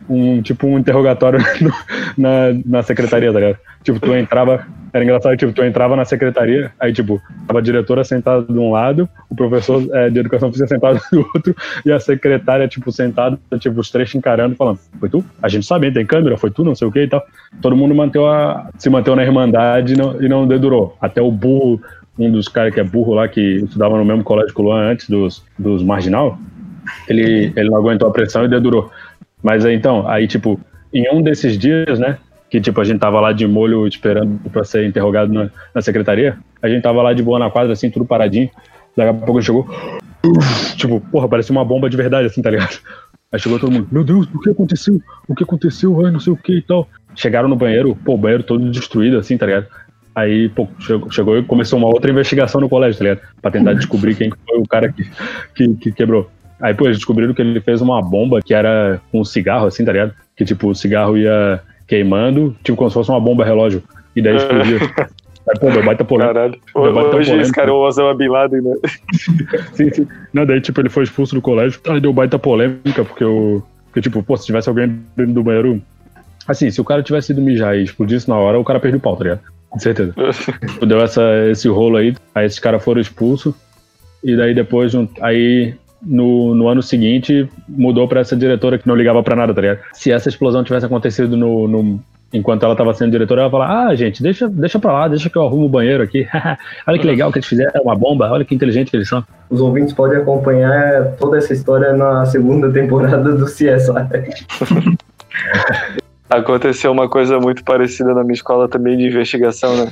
um tipo um interrogatório no- na, na secretaria, tá ligado? Tipo, tu entrava, era engraçado, tipo, tu entrava na secretaria, aí tipo, tava a diretora sentada de um lado, o professor é, de educação física sentado do outro, e a secretária, tipo, sentada, tipo, os três encarando, falando, foi tu? A gente sabe, tem câmera, foi tu, não sei o que e tal. Todo mundo manteu a, se manteve na irmandade e não, e não dedurou. Até o burro, um dos caras que é burro lá, que estudava no mesmo colégio que o Luan antes dos, dos marginal, ele, ele não aguentou a pressão e dedurou. Mas então, aí, tipo, em um desses dias, né, que, tipo, a gente tava lá de molho esperando pra ser interrogado na, na secretaria, a gente tava lá de boa na quadra, assim, tudo paradinho. Daqui a pouco chegou, tipo, porra, parecia uma bomba de verdade, assim, tá ligado? Aí chegou todo mundo, meu Deus, o que aconteceu? O que aconteceu? Ai, não sei o que e tal. Chegaram no banheiro, pô, o banheiro todo destruído, assim, tá ligado? Aí, pô, chegou, chegou e começou uma outra investigação no colégio, tá ligado? Pra tentar descobrir quem foi o cara que, que, que quebrou. Aí, pô, eles descobriram que ele fez uma bomba que era um cigarro, assim, tá ligado? Que, tipo, o cigarro ia queimando, tipo, como se fosse uma bomba relógio. E daí explodiu. Aí, pô, deu baita polêmica. Caralho. Baita Hoje esse cara é o Osama Bin Laden, né? Sim, sim. Não, daí, tipo, ele foi expulso do colégio. Aí deu baita polêmica, porque o. Porque, tipo, pô, se tivesse alguém dentro do banheiro. Assim, se o cara tivesse ido mijar e explodisse na hora, o cara perdeu o pau, tá ligado? Com certeza. Deu essa, esse rolo aí, aí esses caras foram expulsos. E daí depois, aí no, no ano seguinte, mudou pra essa diretora que não ligava pra nada, tá ligado? Se essa explosão tivesse acontecido no, no- enquanto ela tava sendo diretora, ela ia falar: Ah, gente, deixa, deixa pra lá, deixa que eu arrumo o banheiro aqui. Olha que legal que eles fizeram, é uma bomba, olha que inteligente que eles são. Os ouvintes podem acompanhar toda essa história na segunda temporada do CSI. Aconteceu uma coisa muito parecida na minha escola também de investigação, né?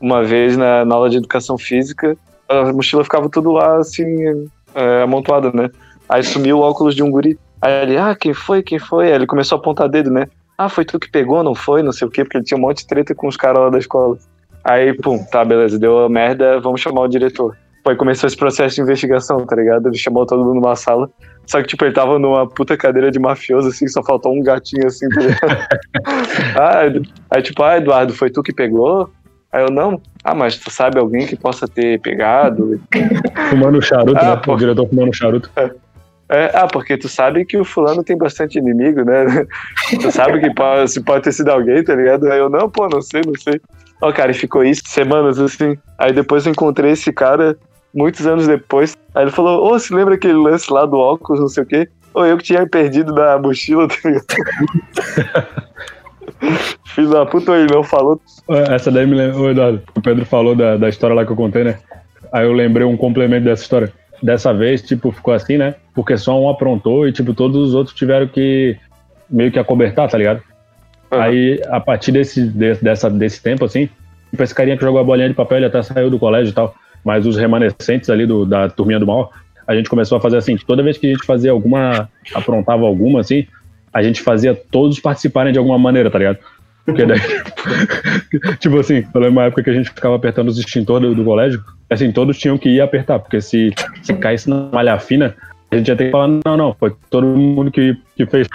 Uma vez na, na aula de educação física, a mochila ficava tudo lá assim, é, amontoada, né? Aí sumiu o óculos de um guri. Aí ele, ah, quem foi? Quem foi? Aí ele começou a apontar dedo, né? Ah, foi tu que pegou, não foi? Não sei o quê, porque ele tinha um monte de treta com os caras lá da escola. Aí, pum, tá, beleza, deu a merda, vamos chamar o diretor. Foi, começou esse processo de investigação, tá ligado? Ele chamou todo mundo numa sala. Só que, tipo, ele tava numa puta cadeira de mafioso, assim, só faltou um gatinho, assim, tá ligado? ah, aí, tipo, ah, Eduardo, foi tu que pegou? Aí eu, não. Ah, mas tu sabe alguém que possa ter pegado? Fumando charuto, Ah, né? pô. O diretor fumando charuto. É, ah, porque tu sabe que o fulano tem bastante inimigo, né? tu sabe que pode, se pode ter sido alguém, tá ligado? Aí eu, não, pô, não sei, não sei. Ó, cara, e ficou isso semanas assim. Aí depois eu encontrei esse cara, muitos anos depois. Aí ele falou, ô, se lembra aquele lance lá do óculos, não sei o quê? Ou eu que tinha perdido da mochila, tá ligado? Filho da puta, ele não falou. Essa daí me lembra. Eduardo, o Pedro falou da, da história lá que eu contei, né? Aí eu lembrei um complemento dessa história. Dessa vez, tipo, ficou assim, né? Porque só um aprontou e, tipo, todos os outros tiveram que meio que acobertar, tá ligado? Uhum. Aí, a partir desse, de- dessa, desse tempo, assim, tipo, esse carinha que jogou a bolinha de papel, ele até saiu do colégio e tal. Mas os remanescentes ali do, da turminha do mal, a gente começou a fazer assim, toda vez que a gente fazia alguma, aprontava alguma, assim, a gente fazia todos participarem de alguma maneira, tá ligado? Porque daí, tipo assim, eu lembro uma época que a gente ficava apertando os extintores do, do colégio, assim, todos tinham que ir apertar, porque se, se caísse na malha fina, a gente ia ter que falar, não, não, foi todo mundo que, que fez.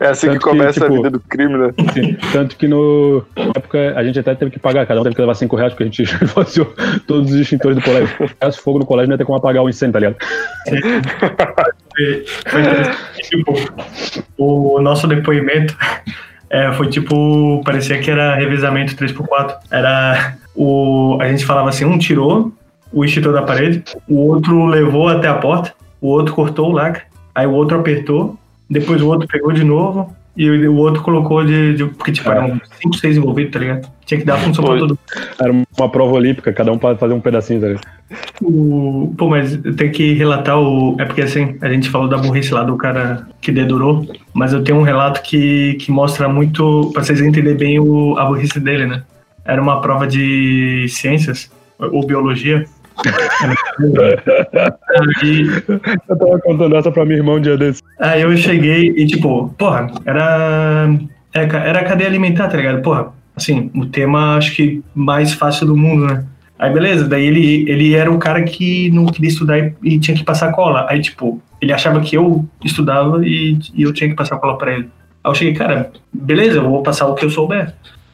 É assim Tanto que que, começa a tipo, vida do crime, né? Assim, tanto que no na época a gente até teve que pagar, cada um teve que levar 5 reais, porque a gente esvaziou todos os extintores do colégio. Se fogo no colégio, não ia ter como apagar o incêndio, tá ligado? Foi, tipo, o nosso depoimento é, foi tipo, parecia que era revezamento 3x4. Era o. A gente falava assim, um tirou o extintor da parede, o outro levou até a porta, o outro cortou o lacre, aí o outro apertou, depois o outro pegou de novo. E o outro colocou de. de- porque, tipo, eram 5, 6 envolvidos, tá ligado? Tinha que dar função pra Foi. todo Era uma prova olímpica, cada um fazer um pedacinho, tá ligado? O... Pô, mas eu tenho que relatar o. É porque assim, a gente falou da burrice lá do cara que dedurou, mas eu tenho um relato que, que mostra muito. pra vocês entenderem bem o... a burrice dele, né? Era uma prova de ciências, ou biologia. Aí, Eu tava contando essa pra minha irmã um dia desse. aí eu cheguei e, tipo, porra, era. é, Era cadeia alimentar, tá ligado? Porra, assim, o tema acho que mais fácil do mundo, né? Aí beleza, daí ele, ele era um cara que não queria estudar e, e tinha que passar cola. Aí, tipo, ele achava que eu estudava e, e eu tinha que passar cola pra ele. Aí eu cheguei, cara, beleza, eu vou passar o que eu souber.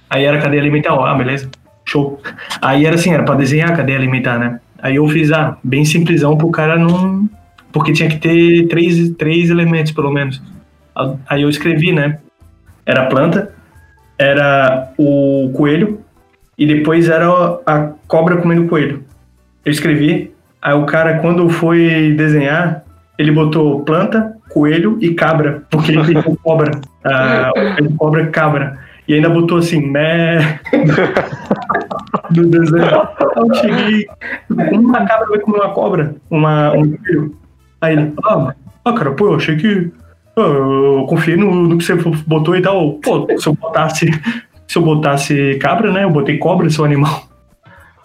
Aí era cadeia alimentar, ó, ah, beleza, show. Aí era assim, era pra desenhar a cadeia alimentar, né? Aí eu fiz, ah, bem simplesão pro cara não. Porque tinha que ter três, três elementos, pelo menos. Aí eu escrevi, né? Era a planta, era o coelho, e depois era a cobra comendo coelho. Eu escrevi, aí o cara, quando foi desenhar, ele botou planta, coelho e cabra, porque ele tem cobra. Ah, cobra cabra. E ainda botou assim, mé. no desenho. Eu cheguei. Uma cabra vai comer uma cobra, uma, um coelho. Aí ele, ah, ah, cara, pô, eu achei que. Eu confiei no, no que você botou e tal. Pô, se eu botasse se eu botasse cabra, né? Eu botei cobra, seu animal.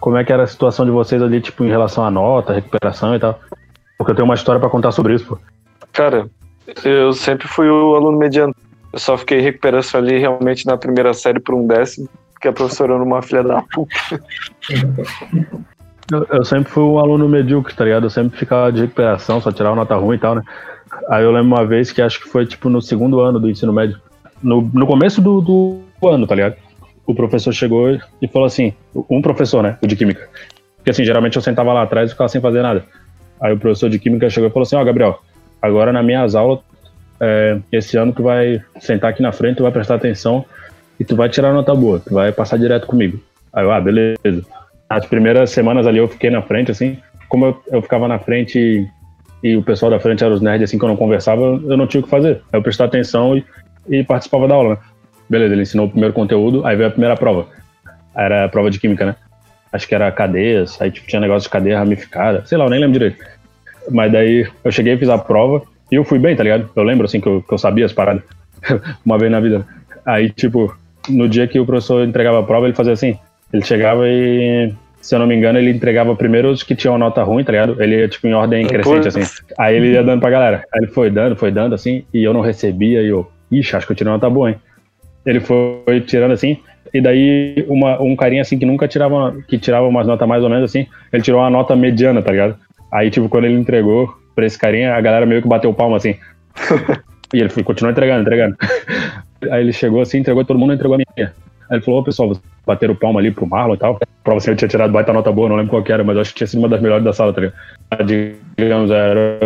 Como é que era a situação de vocês ali, tipo, em relação à nota, recuperação e tal? Porque eu tenho uma história para contar sobre isso, pô. Cara, eu sempre fui o aluno mediano. Eu só fiquei recuperação ali realmente na primeira série por um décimo, porque a professora era uma filha da puta. Eu, eu, sempre fui um aluno medíocre, tá ligado? Eu sempre ficava de recuperação, só tirava nota ruim e tal, né? Aí eu lembro uma vez que acho que foi, tipo, no segundo ano do ensino médio. No, no começo do, do ano, tá ligado? O professor chegou e falou assim, um professor, né, o de química. Porque assim, geralmente eu sentava lá atrás e ficava sem fazer nada. Aí o professor de química chegou e falou assim, ó, oh, Gabriel, agora nas minhas aulas, é, esse ano tu vai sentar aqui na frente, tu vai prestar atenção e tu vai tirar nota boa, tu vai passar direto comigo. Aí eu, ah, beleza. As primeiras semanas ali eu fiquei na frente, assim, como eu, eu ficava na frente e, e, o pessoal da frente era os nerds, assim, que eu não conversava, eu não tinha o que fazer. Aí eu prestava atenção e, e participava da aula, né? Beleza, ele ensinou o primeiro conteúdo, aí veio a primeira prova. Era a prova de química, né? Acho que era cadeias, aí tipo, tinha negócio de cadeia ramificada, sei lá, eu nem lembro direito. Mas daí eu cheguei, fiz a prova e eu fui bem, tá ligado? Eu lembro assim que eu, que eu sabia as paradas uma vez na vida. Aí, tipo, no dia que o professor entregava a prova, ele fazia assim: ele chegava e, se eu não me engano, ele entregava primeiro os que tinham nota ruim, tá ligado? Ele ia, tipo, em ordem crescente, assim. Aí ele ia dando pra galera. Aí ele foi dando, foi dando, assim, e eu não recebia, e eu, ixi, acho que eu tirei nota boa, hein? Ele foi tirando assim, e daí uma, um carinha assim que nunca tirava, que tirava umas notas mais ou menos assim, ele tirou uma nota mediana, tá ligado? Aí, tipo, quando ele entregou pra esse carinha, a galera meio que bateu palma assim. e ele foi, continuou entregando, entregando. Aí ele chegou assim, entregou, todo mundo entregou a minha. Aí ele falou, ô pessoal, bateram palma ali pro Marlon e tal. Prova assim, eu tinha tirado baita nota boa, não lembro qual que era, mas acho que tinha sido uma das melhores da sala, tá ligado? Digamos, era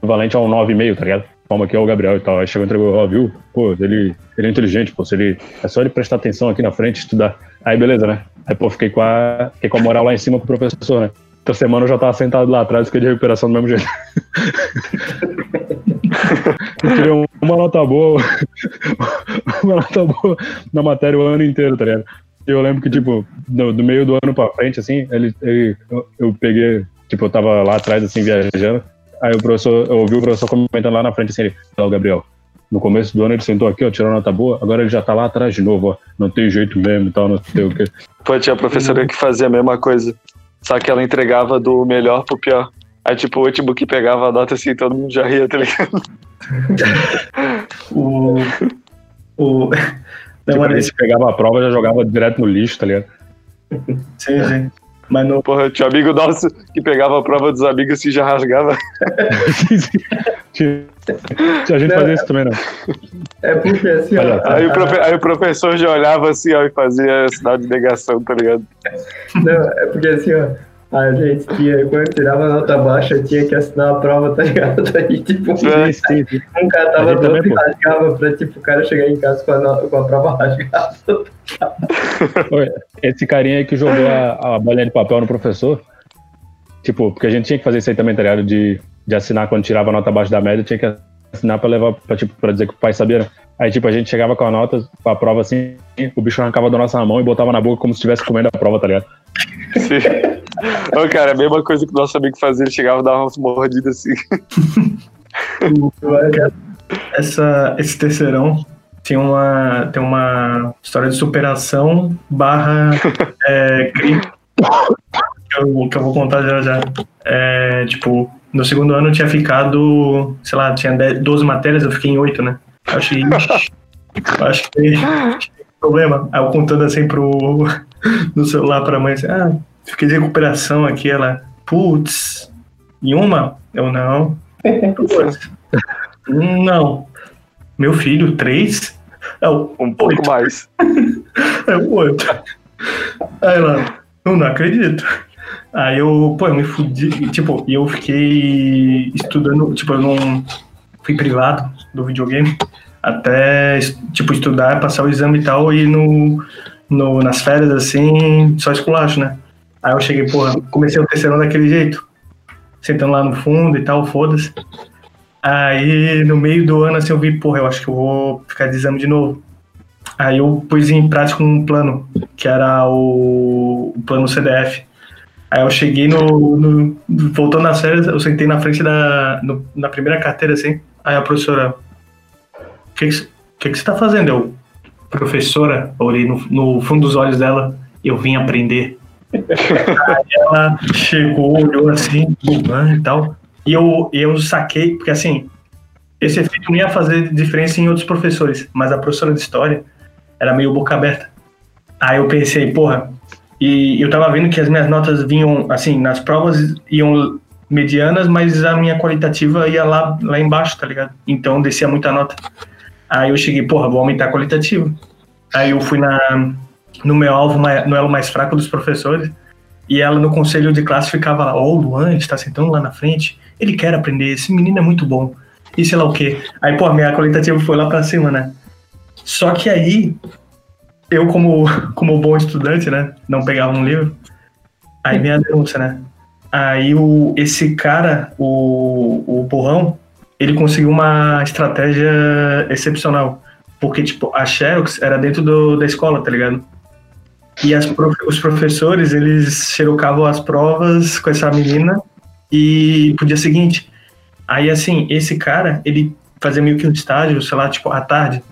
equivalente a um 9,5, tá ligado? palma aqui é o Gabriel e tal. Aí chegou e entregou, ó, viu? Pô, ele, ele é inteligente, pô. Se ele, é só ele prestar atenção aqui na frente, estudar. Aí beleza, né? Aí, pô, fiquei com a, fiquei com a moral lá em cima com o professor, né? Outra semana eu já tava sentado lá atrás, fiquei de recuperação do mesmo jeito. tirei uma nota boa, uma nota boa na matéria o ano inteiro, tá ligado? E eu lembro que, tipo, do, do meio do ano pra frente, assim, ele, ele eu, eu peguei, tipo, eu tava lá atrás, assim, viajando. Aí o professor, eu ouvi o professor comentando lá na frente assim, ele, Gabriel, no começo do ano ele sentou aqui, ó, tirou nota boa, agora ele já tá lá atrás de novo, ó, não tem jeito mesmo e tal, não sei o quê. Pô, tinha professora que fazia a mesma coisa, só que ela entregava do melhor pro pior. Aí, tipo, o último que pegava a nota assim, todo mundo já ria, tá ligado? o... o... Não, tipo, se pegava a prova, já jogava direto no lixo, tá ligado? Sim, sim. Mas no... Porra, tinha amigo nosso que pegava a prova dos amigos e assim, já rasgava. a gente fazia isso também, não. É porque assim, ó, aí, o profe... aí, o professor já olhava assim, ó, e fazia sinal de negação, tá ligado? Não, é porque assim, ó, a gente tinha, quando tirava nota baixa, tinha que assinar a prova, tá ligado? Aí, tipo, sim, sim, sim. um cara tava todo e rasgava pra, tipo, o cara chegar em casa com a, com a prova rasgada. Esse carinha aí que jogou a, a bolinha de papel no professor, tipo, porque a gente tinha que fazer isso aí também, tá ligado? De, de assinar quando tirava a nota abaixo da média, tinha que assinar pra levar, pra, tipo, pra dizer que o pai sabia, né? Aí, tipo, a gente chegava com a nota, com a prova assim, o bicho arrancava da nossa mão e botava na boca como se estivesse comendo a prova, tá ligado? Sim. Ô, cara, a mesma coisa que o nosso amigo fazia, ele chegava a dar umas mordidas assim. Essa, esse terceirão tem uma, tem uma história de superação barra é, que eu, que eu vou contar já já. É, tipo, no segundo ano eu tinha ficado, sei lá, tinha 12 matérias, eu fiquei em 8, né? Eu achei. eu acho que problema. Aí eu contando assim pro, no celular pra mãe, assim, ah, fiquei de recuperação aqui, ela, putz, e uma? Eu não. Não. Meu filho, três? Eu, um pouco oito. mais. É oito. Aí ela, eu não acredito. Aí eu, pô, eu me fudi, tipo, e eu fiquei estudando, tipo, eu não fui privado do videogame até, tipo, estudar, passar o exame e tal, e no, no, nas férias, assim, só esculacho, né? Aí eu cheguei, porra, comecei o terceiro daquele jeito, sentando lá no fundo e tal, foda-se. Aí, no meio do ano, assim, eu vi, porra, eu acho que eu vou ficar de exame de novo. Aí eu pus em prática um plano, que era o, o plano CDF. Aí eu cheguei no, no, Voltando nas férias, eu sentei na frente da. No, na primeira carteira, assim. Aí a professora. O que, que, que, que você tá fazendo? Eu, professora, olhei no, no fundo dos olhos dela, eu vim aprender. Ela chegou, olhou assim, e tal. E eu, eu saquei, porque assim, esse efeito não ia fazer diferença em outros professores, mas a professora de história era meio boca aberta. Aí eu pensei, porra, e eu tava vendo que as minhas notas vinham, assim, nas provas iam medianas, mas a minha qualitativa ia lá, lá embaixo, tá ligado? Então descia muita nota. Aí eu cheguei, porra, vou aumentar a qualitativa. Aí eu fui na, no meu alvo, no elo mais fraco dos professores, e ela no conselho de classe ficava lá, ô, oh, Luan, está sentando lá na frente, ele quer aprender, esse menino é muito bom, e sei lá o quê. Aí, pô, minha qualitativa foi lá pra cima, né? Só que aí, eu como, como bom estudante, né, não pegava um livro, aí vem a denúncia, né? Aí o, esse cara, o, o Borrão, ele conseguiu uma estratégia excepcional. Porque, tipo, a Xerox era dentro do, da escola, tá ligado? E as, os professores, eles xerocavam as provas com essa menina e pro dia seguinte. Aí, assim, esse cara, ele fazia meio que um estágio, sei lá, tipo, à tarde.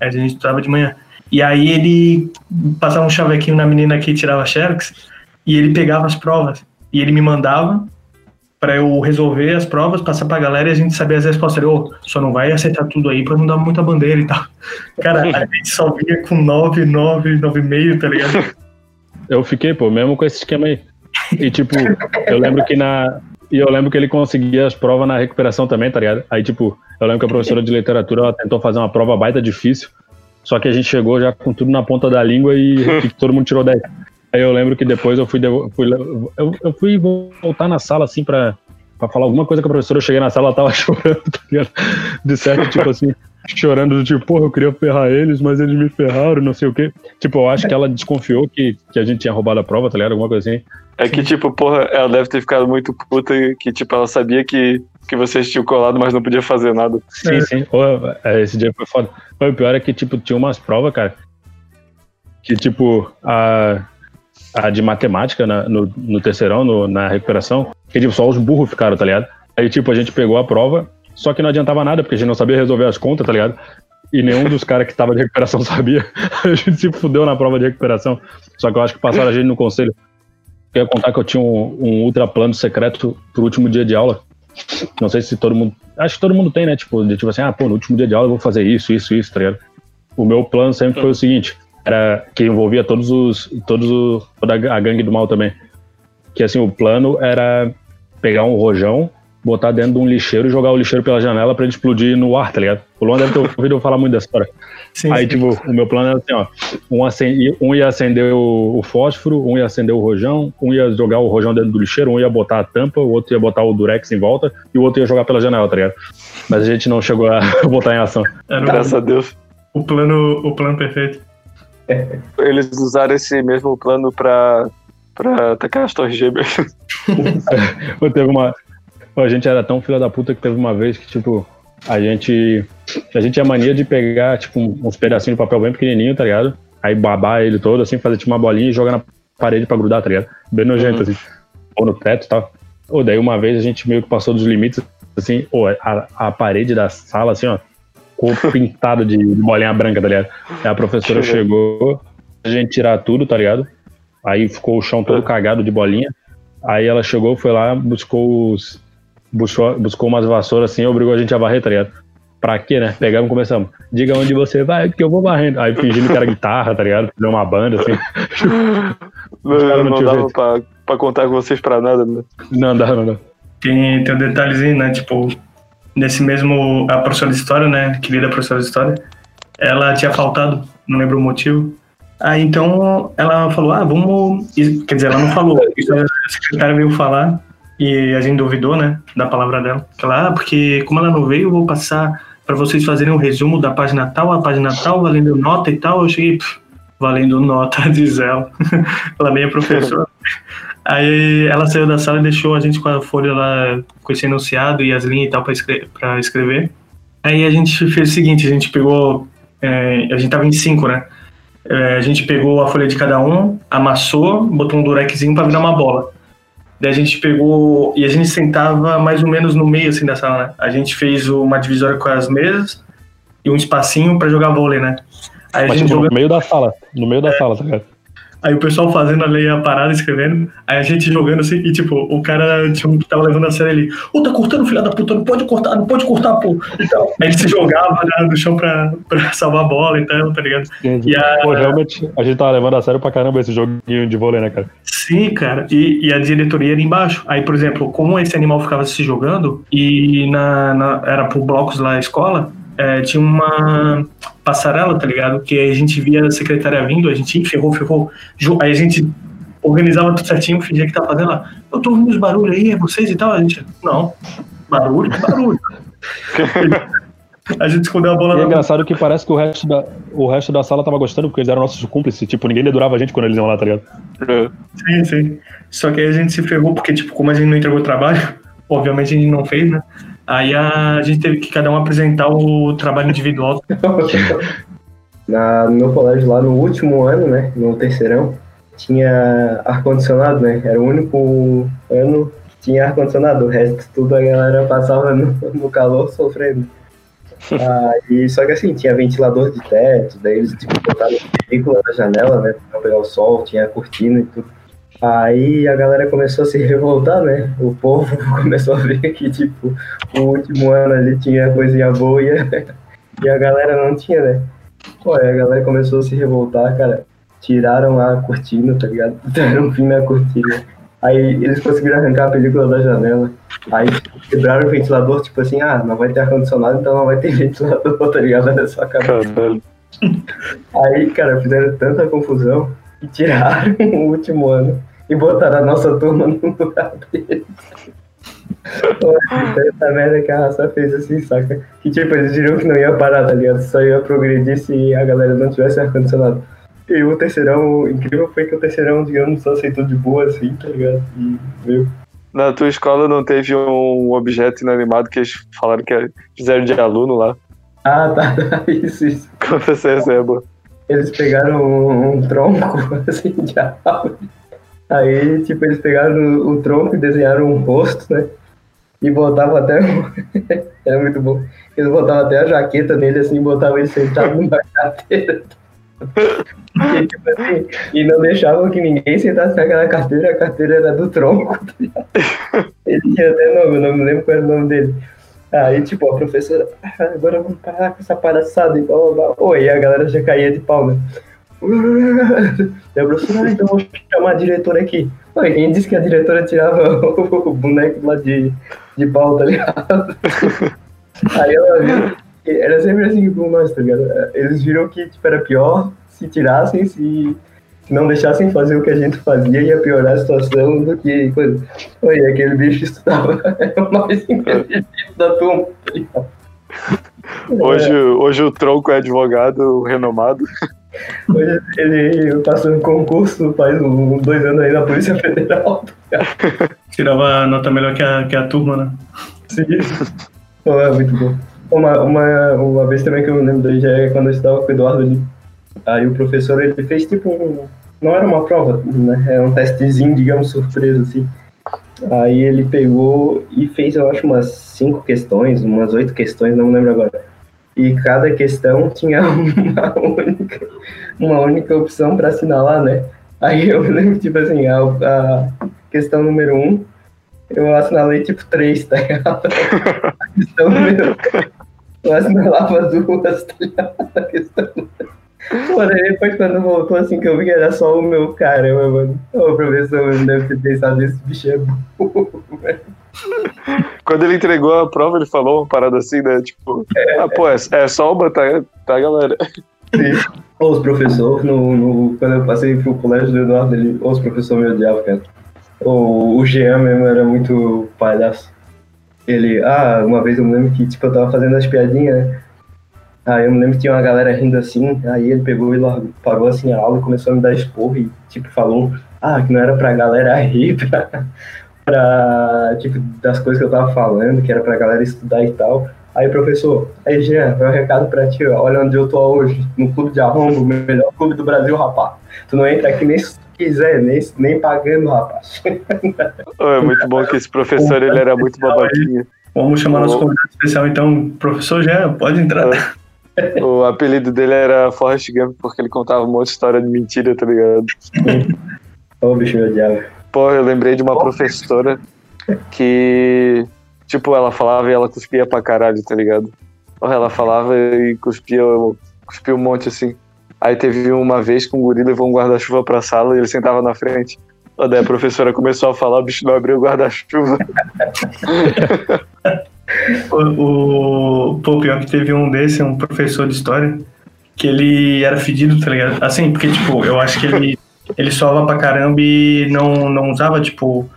A gente estudava de manhã. E aí ele passava um chavequinho na menina que tirava xerox e ele pegava as provas. E ele me mandava para eu resolver as provas, passar pra galera e a gente saber as respostas. Oh, só não vai acertar tudo aí pra não dar muita bandeira e tal. Cara, a gente só vinha com 9, 9, 9,5, tá ligado? Eu fiquei, pô, mesmo com esse esquema aí. E tipo, eu lembro que na. E eu lembro que ele conseguia as provas na recuperação também, tá ligado? Aí, tipo, eu lembro que a professora de literatura ela tentou fazer uma prova baita difícil. Só que a gente chegou já com tudo na ponta da língua e todo mundo tirou 10. Aí eu lembro que depois eu fui, fui eu, eu, fui voltar na sala assim pra, pra falar alguma coisa com a professora. Eu cheguei na sala, ela tava chorando, tá ligado? De certo, tipo assim, chorando, tipo, porra, eu queria ferrar eles, mas eles me ferraram, não sei o quê. Tipo, eu acho que ela desconfiou que, que a gente tinha roubado a prova, tá ligado? Alguma coisa assim. É que, tipo, porra, ela deve ter ficado muito puta que, tipo, ela sabia que, que vocês tinham colado, mas não podia fazer nada. Sim, é. sim. É, esse dia foi foda. O pior é que, tipo, tinha umas provas, cara, que, tipo, a, a de matemática na, no, no terceirão, no, na recuperação, que, tipo, só os burros ficaram, tá ligado? Aí, tipo, a gente pegou a prova, só que não adiantava nada, porque a gente não sabia resolver as contas, tá ligado? E nenhum dos caras que tava de recuperação sabia. A gente se fudeu na prova de recuperação. Só que eu acho que passaram a gente no conselho. Eu ia contar que eu tinha um, um ultra plano secreto pro último dia de aula. Não sei se todo mundo. Acho que todo mundo tem, né? Tipo, de, tipo assim, ah, pô, no último dia de aula eu vou fazer isso, isso, isso, tá ligado? O meu plano sempre foi o seguinte: era que envolvia todos os. todos o, toda a gangue do mal também. Que assim, o plano era pegar um rojão, botar dentro de um lixeiro e jogar o lixeiro pela janela para ele explodir no ar, tá ligado? O Luan deve ter ouvido eu falar muito dessa história. Sim, Aí, sim. tipo, o meu plano era assim, ó. Um, acende, um ia acender o, o, fósforo, um ia acender o rojão, um ia jogar o rojão dentro do lixeiro, um ia botar a tampa, o outro ia botar o durex em volta e o outro ia jogar pela janela, tá ligado? Mas a gente não chegou a botar em ação. Era Graças a Deus. O plano, o plano perfeito. Eles usaram esse mesmo plano pra, pra atacar as torres gêmeas. teve uma, a gente era tão filha da puta que teve uma vez que, tipo, a gente. A gente tinha mania de pegar, tipo, uns pedacinhos de papel bem pequenininho, tá ligado? Aí babar ele todo, assim, fazer tipo uma bolinha e jogar na parede pra grudar, tá ligado? Bem nojento, uhum. assim. Ou no teto e tal. Ou daí uma vez a gente meio que passou dos limites, assim, ou a, a parede da sala, assim, ó, ficou pintada de bolinha branca, tá ligado? Aí a professora chegou, a gente tirar tudo, tá ligado? Aí ficou o chão todo cagado de bolinha. Aí ela chegou, foi lá, buscou os, buscou, buscou umas vassouras assim e obrigou a gente a varrer, tá ligado? pra quê, né? Pegamos e começamos. Diga onde você vai, que eu vou varrendo. Aí fingindo que era guitarra, tá ligado? Deu uma banda, assim. Não, cara não não dava pra, pra contar com vocês pra nada, né? Não dá, não dá. Tem, tem um detalhezinho, né? Tipo, nesse mesmo. A professora de história, né? Querida professora de história, ela tinha faltado, não lembro o motivo. Aí então ela falou: ah, vamos. Quer dizer, ela não falou, a secretária veio falar e a gente duvidou, né? Da palavra dela. Ela, ah, porque como ela não veio, eu vou passar para vocês fazerem um resumo da página tal, a página tal, valendo nota e tal. Eu cheguei, pff, valendo nota, diz ela. ela é professora. Aí ela saiu da sala e deixou a gente com a folha lá, com esse enunciado e as linhas e tal para escre pra escrever. Aí a gente fez o seguinte, a gente pegou, é, a gente tava em cinco, né? É, a gente pegou a folha de cada um, amassou, botou um durexzinho para virar uma bola. Daí a gente pegou e a gente sentava mais ou menos no meio assim da sala, né? A gente fez uma divisória com as mesas e um espacinho para jogar vôlei, né? Aí a Mas gente tipo, jogando no meio da sala. No meio da sala, tá ligado? Aí o pessoal fazendo ali a parada, escrevendo, aí a gente jogando assim, e tipo, o cara tinha um que tava levando a sério ali, ô, tá cortando, filha da puta, não pode cortar, não pode cortar, pô. E tal. Aí ele se jogava né, no chão pra, pra salvar a bola e tal, tá ligado? E a- Pô, realmente, a gente tava levando a sério pra caramba esse joguinho de vôlei, né, cara? Sim, cara, e, e a diretoria era embaixo. Aí, por exemplo, como esse animal ficava se jogando, e na, na- era por blocos lá na escola, é, tinha uma passarela, tá ligado? Que a gente via a secretária vindo, a gente "Ih, ferrou, ferrou. Aí a gente organizava tudo certinho, fingia que tava fazendo lá. Eu tô ouvindo os barulhos aí, é vocês e tal? A gente, não, barulho, barulho. a gente escondeu a bola E é engraçado que parece que o resto da, o resto da sala tava gostando, porque eles eram nossos cúmplices. Tipo, ninguém dedurava a gente quando eles iam lá, tá ligado? É. Sim, sim. Só que aí a gente se ferrou, porque, tipo, como a gente não entregou o trabalho, obviamente a gente não fez, né? Aí a gente teve que cada um apresentar o trabalho individual. Na, no meu colégio lá no último ano, né? No terceirão, tinha ar-condicionado, né? Era o único ano que tinha ar-condicionado. O resto tudo a galera passava no, no calor sofrendo. Ah, e, só que assim, tinha ventilador de teto, daí eles tipo, botaram película na janela, né? Pra pegar o sol, tinha cortina e tudo. Aí a galera começou a se revoltar, né? O povo começou a ver que, tipo, o último ano ali tinha coisinha boa e a, e a galera não tinha, né? Pô, aí a galera começou a se revoltar, cara. Tiraram a cortina, tá ligado? Deram fim na cortina. Aí eles conseguiram arrancar a película da janela. Aí quebraram o ventilador, tipo assim, ah, não vai ter ar-condicionado, então não vai ter ventilador, tá ligado? Cara. Caralho. Aí, cara, fizeram tanta confusão que tiraram o último ano e botaram a nossa turma no lugar deles. Pô, Essa merda que a raça fez assim, saca? Que tipo, eles viram que não ia parar, tá ligado? Só ia progredir se a galera não tivesse ar-condicionado. E o terceirão, o incrível foi que o terceirão, digamos, só aceitou de boa assim, tá ligado? E veio. Na tua escola não teve um objeto inanimado que eles falaram que fizeram de aluno lá? Ah, tá, tá, isso, isso. Conta essa reserva. Eles pegaram um, um tronco, assim, de árvore. Aí, tipo, eles pegaram o, o tronco e desenharam um rosto, né? E botavam até. Era muito bom. Eles botavam até a jaqueta nele, assim, botavam ele sentado numa carteira. E, tipo assim, e não deixavam que ninguém sentasse naquela carteira, a carteira era do tronco. tá? Ele tinha até nome, eu não me lembro qual era o nome dele. Aí, tipo, a professora, "Ah, agora vamos parar com essa palhaçada e blá blá blá. Oi, a galera já caía de pau, né? E a professora, ah, então vou chamar a diretora aqui. Oi, quem disse que a diretora tirava o boneco lá de, de pau, tá ligado? Aí ela viu que era sempre assim com nós, tá ligado? Eles viram que tipo, era pior se tirassem, se se não deixassem fazer o que a gente fazia, ia piorar a situação do que coisa. Oi, aquele bicho estudava, era o mais inteligente da turma, tá ligado? Hoje, hoje o tronco é advogado renomado. Hoje ele passou um concurso faz um, dois anos aí na Polícia Federal. Tirava nota melhor que a, que a turma, né? Sim. Pô, é muito bom. Uma, uma, uma vez também que eu me lembro daí já é quando eu estava com o Eduardo ali. Aí o professor ele fez tipo um. Não era uma prova, né? Era um testezinho, digamos, surpresa, assim. Aí ele pegou e fez, eu acho, umas cinco questões, umas oito questões, não lembro agora. E cada questão tinha uma única, uma única opção para assinalar, né? Aí eu lembro, tipo assim, a, a questão número um, eu assinalei tipo três, tá ligado? A questão número Eu assinalava duas, tá ligado? Mano, depois quando voltou, assim, que eu vi que era só o meu caramba, mano. O professor mano, deve ter pensado, esse bicho é burro, velho. Quando ele entregou a prova, ele falou uma parada assim, né? Tipo, ah, pô, é, é só uma, tá, tá, galera? Sim. Os professores, no, no, quando eu passei pro colégio do Eduardo, ele, os professores me odiavam, cara. O, o Jean mesmo era muito palhaço. Ele, ah, uma vez eu me lembro que, tipo, eu tava fazendo as piadinhas, né? Aí eu me lembro que tinha uma galera rindo assim, aí ele pegou e largou, pagou assim a aula e começou a me dar esporro e, tipo, falou, ah, que não era pra galera rir, pra, pra, tipo, das coisas que eu tava falando, que era pra galera estudar e tal. Aí, professor, aí, Jean, vai um recado pra ti, ó. olha onde eu tô hoje, no clube de arrombo, o melhor clube do Brasil, rapaz. Tu não entra aqui nem se tu quiser, nem, nem pagando, rapaz. é muito bom que esse professor, ele era muito babaquinho. Vamos chamar nosso convidado especial, então, professor Jean, pode entrar. O apelido dele era Forrest Gump porque ele contava um monte de história de mentira, tá ligado? Ô, bicho meu diabo. Pô, eu lembrei de uma professora que, tipo, ela falava e ela cuspia pra caralho, tá ligado? Porra, ela falava e cuspia, cuspia um monte assim. Aí teve uma vez que um guri levou um guarda-chuva pra sala e ele sentava na frente. Daí a professora começou a falar, o bicho não abriu o guarda-chuva. o, o, pô, pior que teve um desse, um professor de história, que ele era fedido, tá ligado? Assim, porque, tipo, eu acho que ele, ele soava pra caramba e não, não usava, tipo,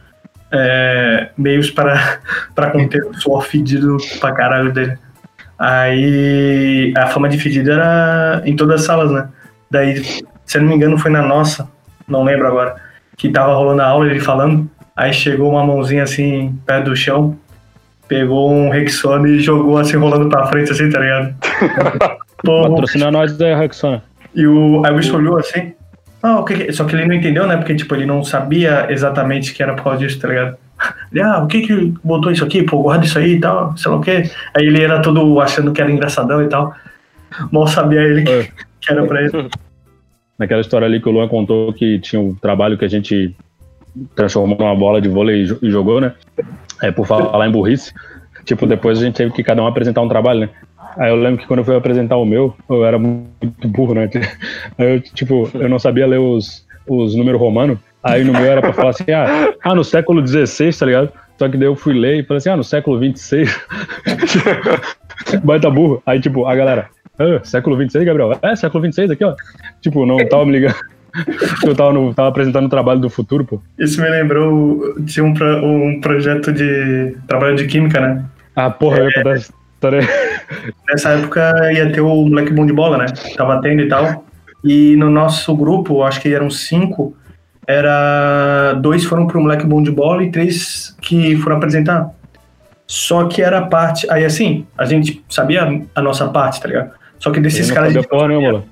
é, meios para, para conter o suor fedido pra caralho dele. Aí a fama de fedido era em todas as salas, né? Daí, se eu não me engano, foi na nossa, não lembro agora, que tava rolando a aula, ele falando, aí chegou uma mãozinha assim, perto do chão, pegou um Rexona e jogou assim, rolando pra frente, assim, tá ligado? Patrocina nós da Rexona. E o, aí o bicho olhou assim, ah, que, só que ele não entendeu, né? Porque, tipo, ele não sabia exatamente que era por causa disso, tá ligado? Ele, ah, o que que botou isso aqui? Pô, guarda isso aí e tal, sei lá o quê. Aí ele era todo achando que era engraçadão e tal. Mal sabia ele que, é. que era pra ele. Naquela história ali que o Luan contou que tinha um trabalho que a gente transformou numa bola de vôlei e jogou, né? É, por falar em burrice. Tipo, depois a gente teve que cada um apresentar um trabalho, né? Aí eu lembro que quando eu fui apresentar o meu, eu era muito burro, né? Aí eu, tipo, eu não sabia ler os, os números romanos. Aí no meu era pra falar assim, ah, ah, no século XVI, tá ligado? Só que daí eu fui ler e falei assim, ah, no século XXVI. Baita burro. Aí, tipo, a galera, ah, século XXVI, Gabriel? É, século XXVI aqui, ó. Tipo, não tava me ligando. Eu tava, no, tava apresentando o trabalho do futuro, pô. Isso me lembrou de um, pro, um projeto de trabalho de química, né? Ah, porra, é, eu contar essa história. Nessa época ia ter o moleque bom de bola, né? Tava tendo e tal. E no nosso grupo, acho que eram cinco, era dois foram pro moleque bom de bola e três que foram apresentar. Só que era a parte. Aí assim, a gente sabia a nossa parte, tá ligado? Só que desses caras. Não, porra, não,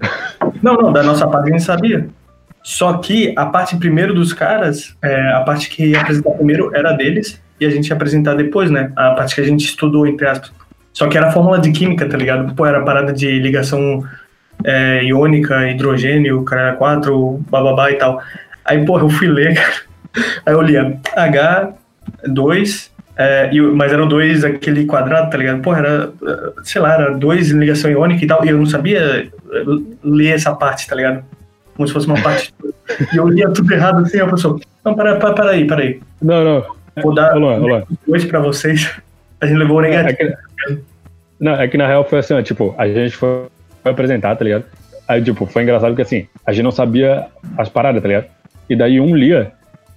não, não, da nossa parte a gente sabia. Só que a parte primeiro dos caras, é, a parte que ia apresentar primeiro era deles e a gente ia apresentar depois, né? A parte que a gente estudou, entre aspas. Só que era fórmula de química, tá ligado? Pô, era parada de ligação é, iônica, hidrogênio, cara 4, bababá e tal. Aí, porra, eu fui ler, cara. Aí eu lia H2, é, e, mas eram dois aquele quadrado, tá ligado? Porra, era, sei lá, era dois em ligação iônica e tal, e eu não sabia ler essa parte, tá ligado? Como se fosse uma parte. e eu lia tudo errado assim, a pessoa, não, para, para, para aí, para aí. Não, não. Vou dar olá, olá. dois pra vocês. A gente levou o negativo. É que, não, é que na real foi assim, ó, tipo, a gente foi, foi apresentar, tá ligado? Aí, tipo, foi engraçado porque assim, a gente não sabia as paradas, tá ligado? E daí um lia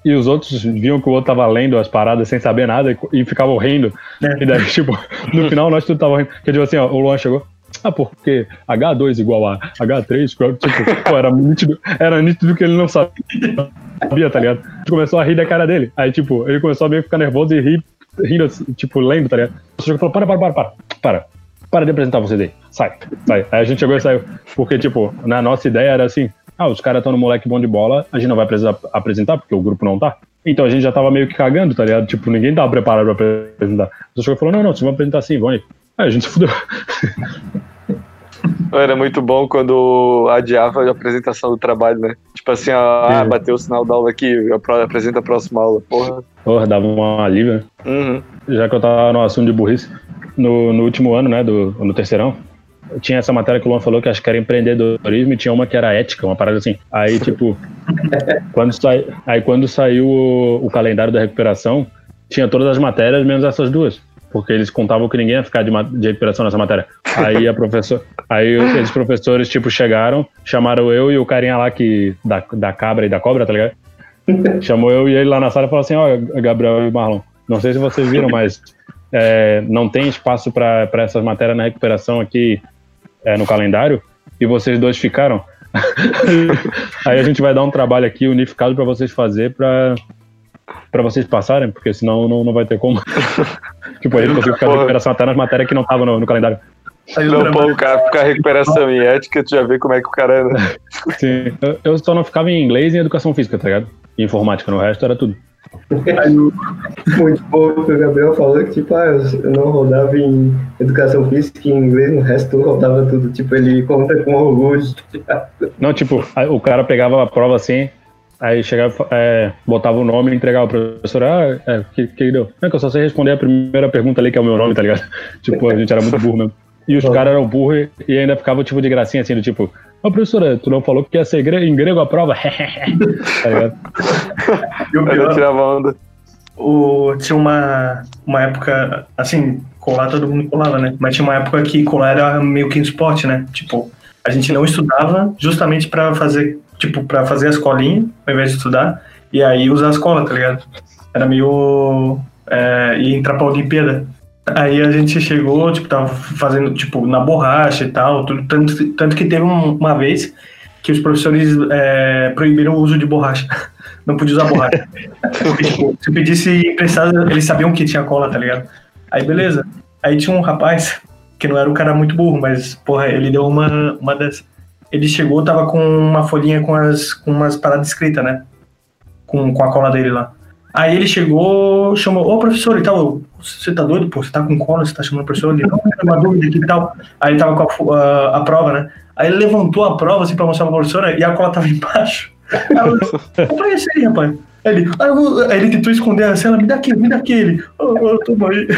e os outros viam que o outro tava lendo as paradas sem saber nada e, e ficavam rindo. É. E daí, tipo, no final nós tudo tava rindo. Porque, tipo assim, ó, o Luan chegou. Ah, porque H2 igual a H3, igual, tipo, pô, era nítido, era nítido que ele não sabia, tá ligado? A gente começou a rir da cara dele. Aí, tipo, ele começou a meio ficar nervoso e rir, rindo, tipo, lendo, tá ligado? O senhor falou, para, para, para, para, para. Para de apresentar vocês aí. Sai, sai. Aí a gente chegou e saiu. Porque, tipo, na nossa ideia era assim, ah, os caras estão no moleque bom de bola, a gente não vai precisar apresentar, porque o grupo não tá. Então a gente já tava meio que cagando, tá ligado? Tipo, ninguém tava preparado pra apresentar. O senhor falou, não, não, vocês vão apresentar sim, vão aí. Aí a gente se fudeu. Era muito bom quando adiava a apresentação do trabalho, né? Tipo assim, ah, bateu o sinal da aula aqui, apresenta a próxima aula, porra. Porra, dava uma alívio, né? Uhum. Já que eu tava no assunto de burrice, no, no último ano, né, do, no terceirão, tinha essa matéria que o Luan falou que acho que era empreendedorismo e tinha uma que era ética, uma parada assim. Aí, tipo, quando, sai, aí quando saiu o, o, calendário da recuperação, tinha todas as matérias, menos essas duas. Porque eles contavam que ninguém ia ficar de, de recuperação nessa matéria. Aí a professor, aí esses professores, tipo, chegaram, chamaram eu e o carinha lá que, da, da cabra e da cobra, tá ligado? Chamou eu e ele lá na sala e falou assim, ó, oh, Gabriel e Marlon, não sei se vocês viram, mas é, não tem espaço para essas matérias na recuperação aqui é, no calendário e vocês dois ficaram. Aí a gente vai dar um trabalho aqui unificado para vocês fazer para para vocês passarem, porque senão não, não vai ter como. tipo, gente conseguiu ficar de recuperação até nas matérias que não estavam no, no calendário. Não, pô, o cara ficar recuperação em ética, tu já vê como é que o cara é, né? Sim, eu, eu só não ficava em inglês e em educação física, tá ligado? E informática, no resto era tudo. Muito bom que o Gabriel falou que, tipo, ah, eu não rodava em educação física e em inglês, no resto eu rodava tudo. Tipo, ele conta com orgulho. Não, tipo, o cara pegava a prova assim, aí chegava, é, botava o nome e entregava pro professor. Ah, é, que, que deu? Não, é que eu só sei responder a primeira pergunta ali, que é o meu nome, tá ligado? Tipo, a gente era muito burro mesmo. E os caras eram burros e ainda ficava tipo de gracinha assim, do tipo, Ô, professora, tu não falou que ia ser em grego a prova? tá ligado? e o pior, tirava onda. O, tinha uma, uma época, assim, colar todo mundo colava, né? Mas tinha uma época que colar era meio que um esporte, né? Tipo, a gente não estudava justamente para fazer, tipo, para fazer a escolinha, ao invés de estudar, e aí usar a escola, tá ligado? Era meio. É, e entrar pra Olimpíada. Aí a gente chegou, tipo, tava fazendo, tipo, na borracha e tal, tudo, tanto, tanto que teve um, uma vez que os professores é, proibiram o uso de borracha. Não podia usar borracha. Tipo, se pedisse emprestado, eles sabiam que tinha cola, tá ligado? Aí beleza. Aí tinha um rapaz, que não era um cara muito burro, mas, porra, ele deu uma, uma. Ele chegou, tava com uma folhinha com, as, com umas paradas escritas, né? Com, com a cola dele lá. Aí ele chegou, chamou, ô professor e tal, você tá doido, pô? Você tá com cola, você tá chamando o professor? Ele, não, uma dúvida aqui e tal. Aí ele tava com a, a, a, prova, né? Aí ele levantou a prova assim pra mostrar pra professora e a cola tava embaixo. Aí ela, compra esse aí, rapaz. Ele, eu, aí ele tentou esconder a cena, me dá aquele, me dá aquele. Oh, oh, toma aí.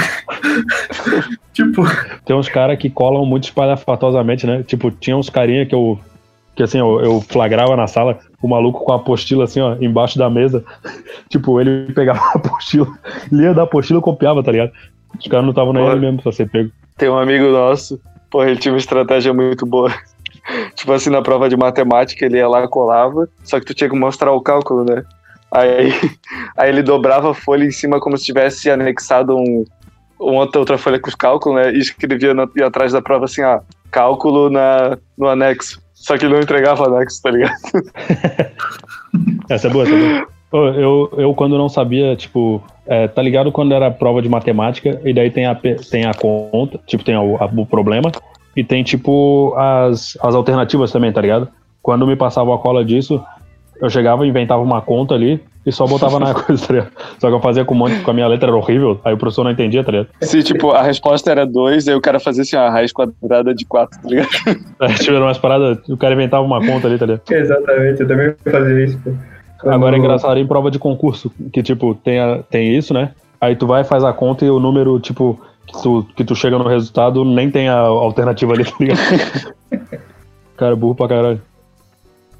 tipo. Tem uns caras que colam muito espalhafatosamente, né? Tipo, tinha uns carinha que eu. Que assim, eu, eu flagrava na sala o maluco com a apostila assim, ó, embaixo da mesa. tipo, ele pegava a apostila, lia da apostila e copiava, tá ligado? Os caras não estavam nem aí mesmo pra ser pego. Tem um amigo nosso, porra, ele tinha uma estratégia muito boa. tipo assim, na prova de matemática, ele ia lá colava, só que tu tinha que mostrar o cálculo, né? Aí, aí ele dobrava a folha em cima como se tivesse anexado um, uma outra, outra folha com os cálculos, né? E escrevia atrás da prova assim, ah, cálculo na, no anexo. Só que ele não entregava anexo, tá ligado? essa é boa, essa é boa. Eu, eu, quando não sabia, tipo, é, tá ligado quando era prova de matemática, e daí tem a, tem a conta, tipo, tem o, a, o problema, e tem, tipo, as, as alternativas também, tá ligado? Quando me passava a cola disso, eu chegava, inventava uma conta ali, e só botava na coisa, tá ligado? Só que eu fazia com um monte, com a minha letra era horrível, aí o professor não entendia, tá ligado? Se, tipo, a resposta era 2, aí o cara fazia assim, a raiz quadrada de 4, tá ligado? É, tiveram umas paradas, o cara inventava uma conta ali, tá ligado? Exatamente, eu também fazia isso, pô. Quando... Agora é engraçado em prova de concurso, que, tipo, tem, a, tem isso, né? Aí tu vai, faz a conta e o número, tipo, que tu, que tu chega no resultado, nem tem a alternativa ali, tá ligado? cara, burro pra caralho.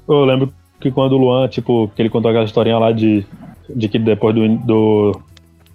Eu lembro que quando o Luan, tipo, que ele contou aquela historinha lá de, de que depois do, do,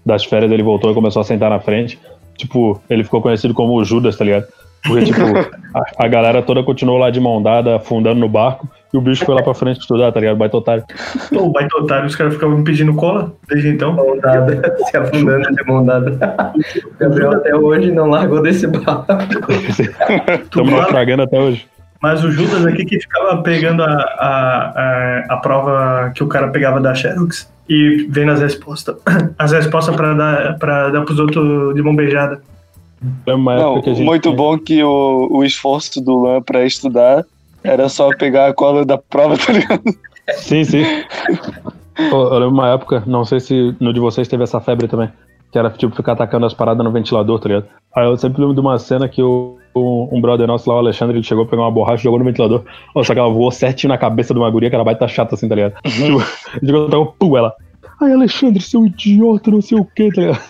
das férias ele voltou e começou a sentar na frente, tipo, ele ficou conhecido como o Judas, tá ligado? Porque, tipo, a, a, galera toda continuou lá de mão dada, afundando no barco, e o bicho foi lá pra frente estudar, tá ligado? Baita otário. Pô, o baita otário, os caras ficavam me pedindo cola desde então. Mão dada, se afundando de mão dada. O Gabriel até hoje não largou desse barco. Estamos naufragando até hoje. Mas o Judas aqui que ficava pegando a, a, a, a prova que o cara pegava da Xerox e vendo as respostas. As respostas para dar, pra dar pros outros de mão beijada. É Não, muito bom que o, o esforço do Lan para estudar era só pegar a cola da prova, tá ligado? Sim, sim. eu lembro uma época, não sei se no de vocês teve essa febre também, que era tipo ficar atacando as paradas no ventilador, tá ligado? Aí eu sempre lembro de uma cena que o, um, um brother nosso lá, o Alexandre, ele chegou, pegou uma borracha e jogou no ventilador. Oh, só que ela voou certinho na cabeça de uma guria, que ela vai estar chata assim, tá ligado? Uhum. Tipo, jogou, pum, ela. Ai, Alexandre, seu idiota, não sei o que, tá ligado?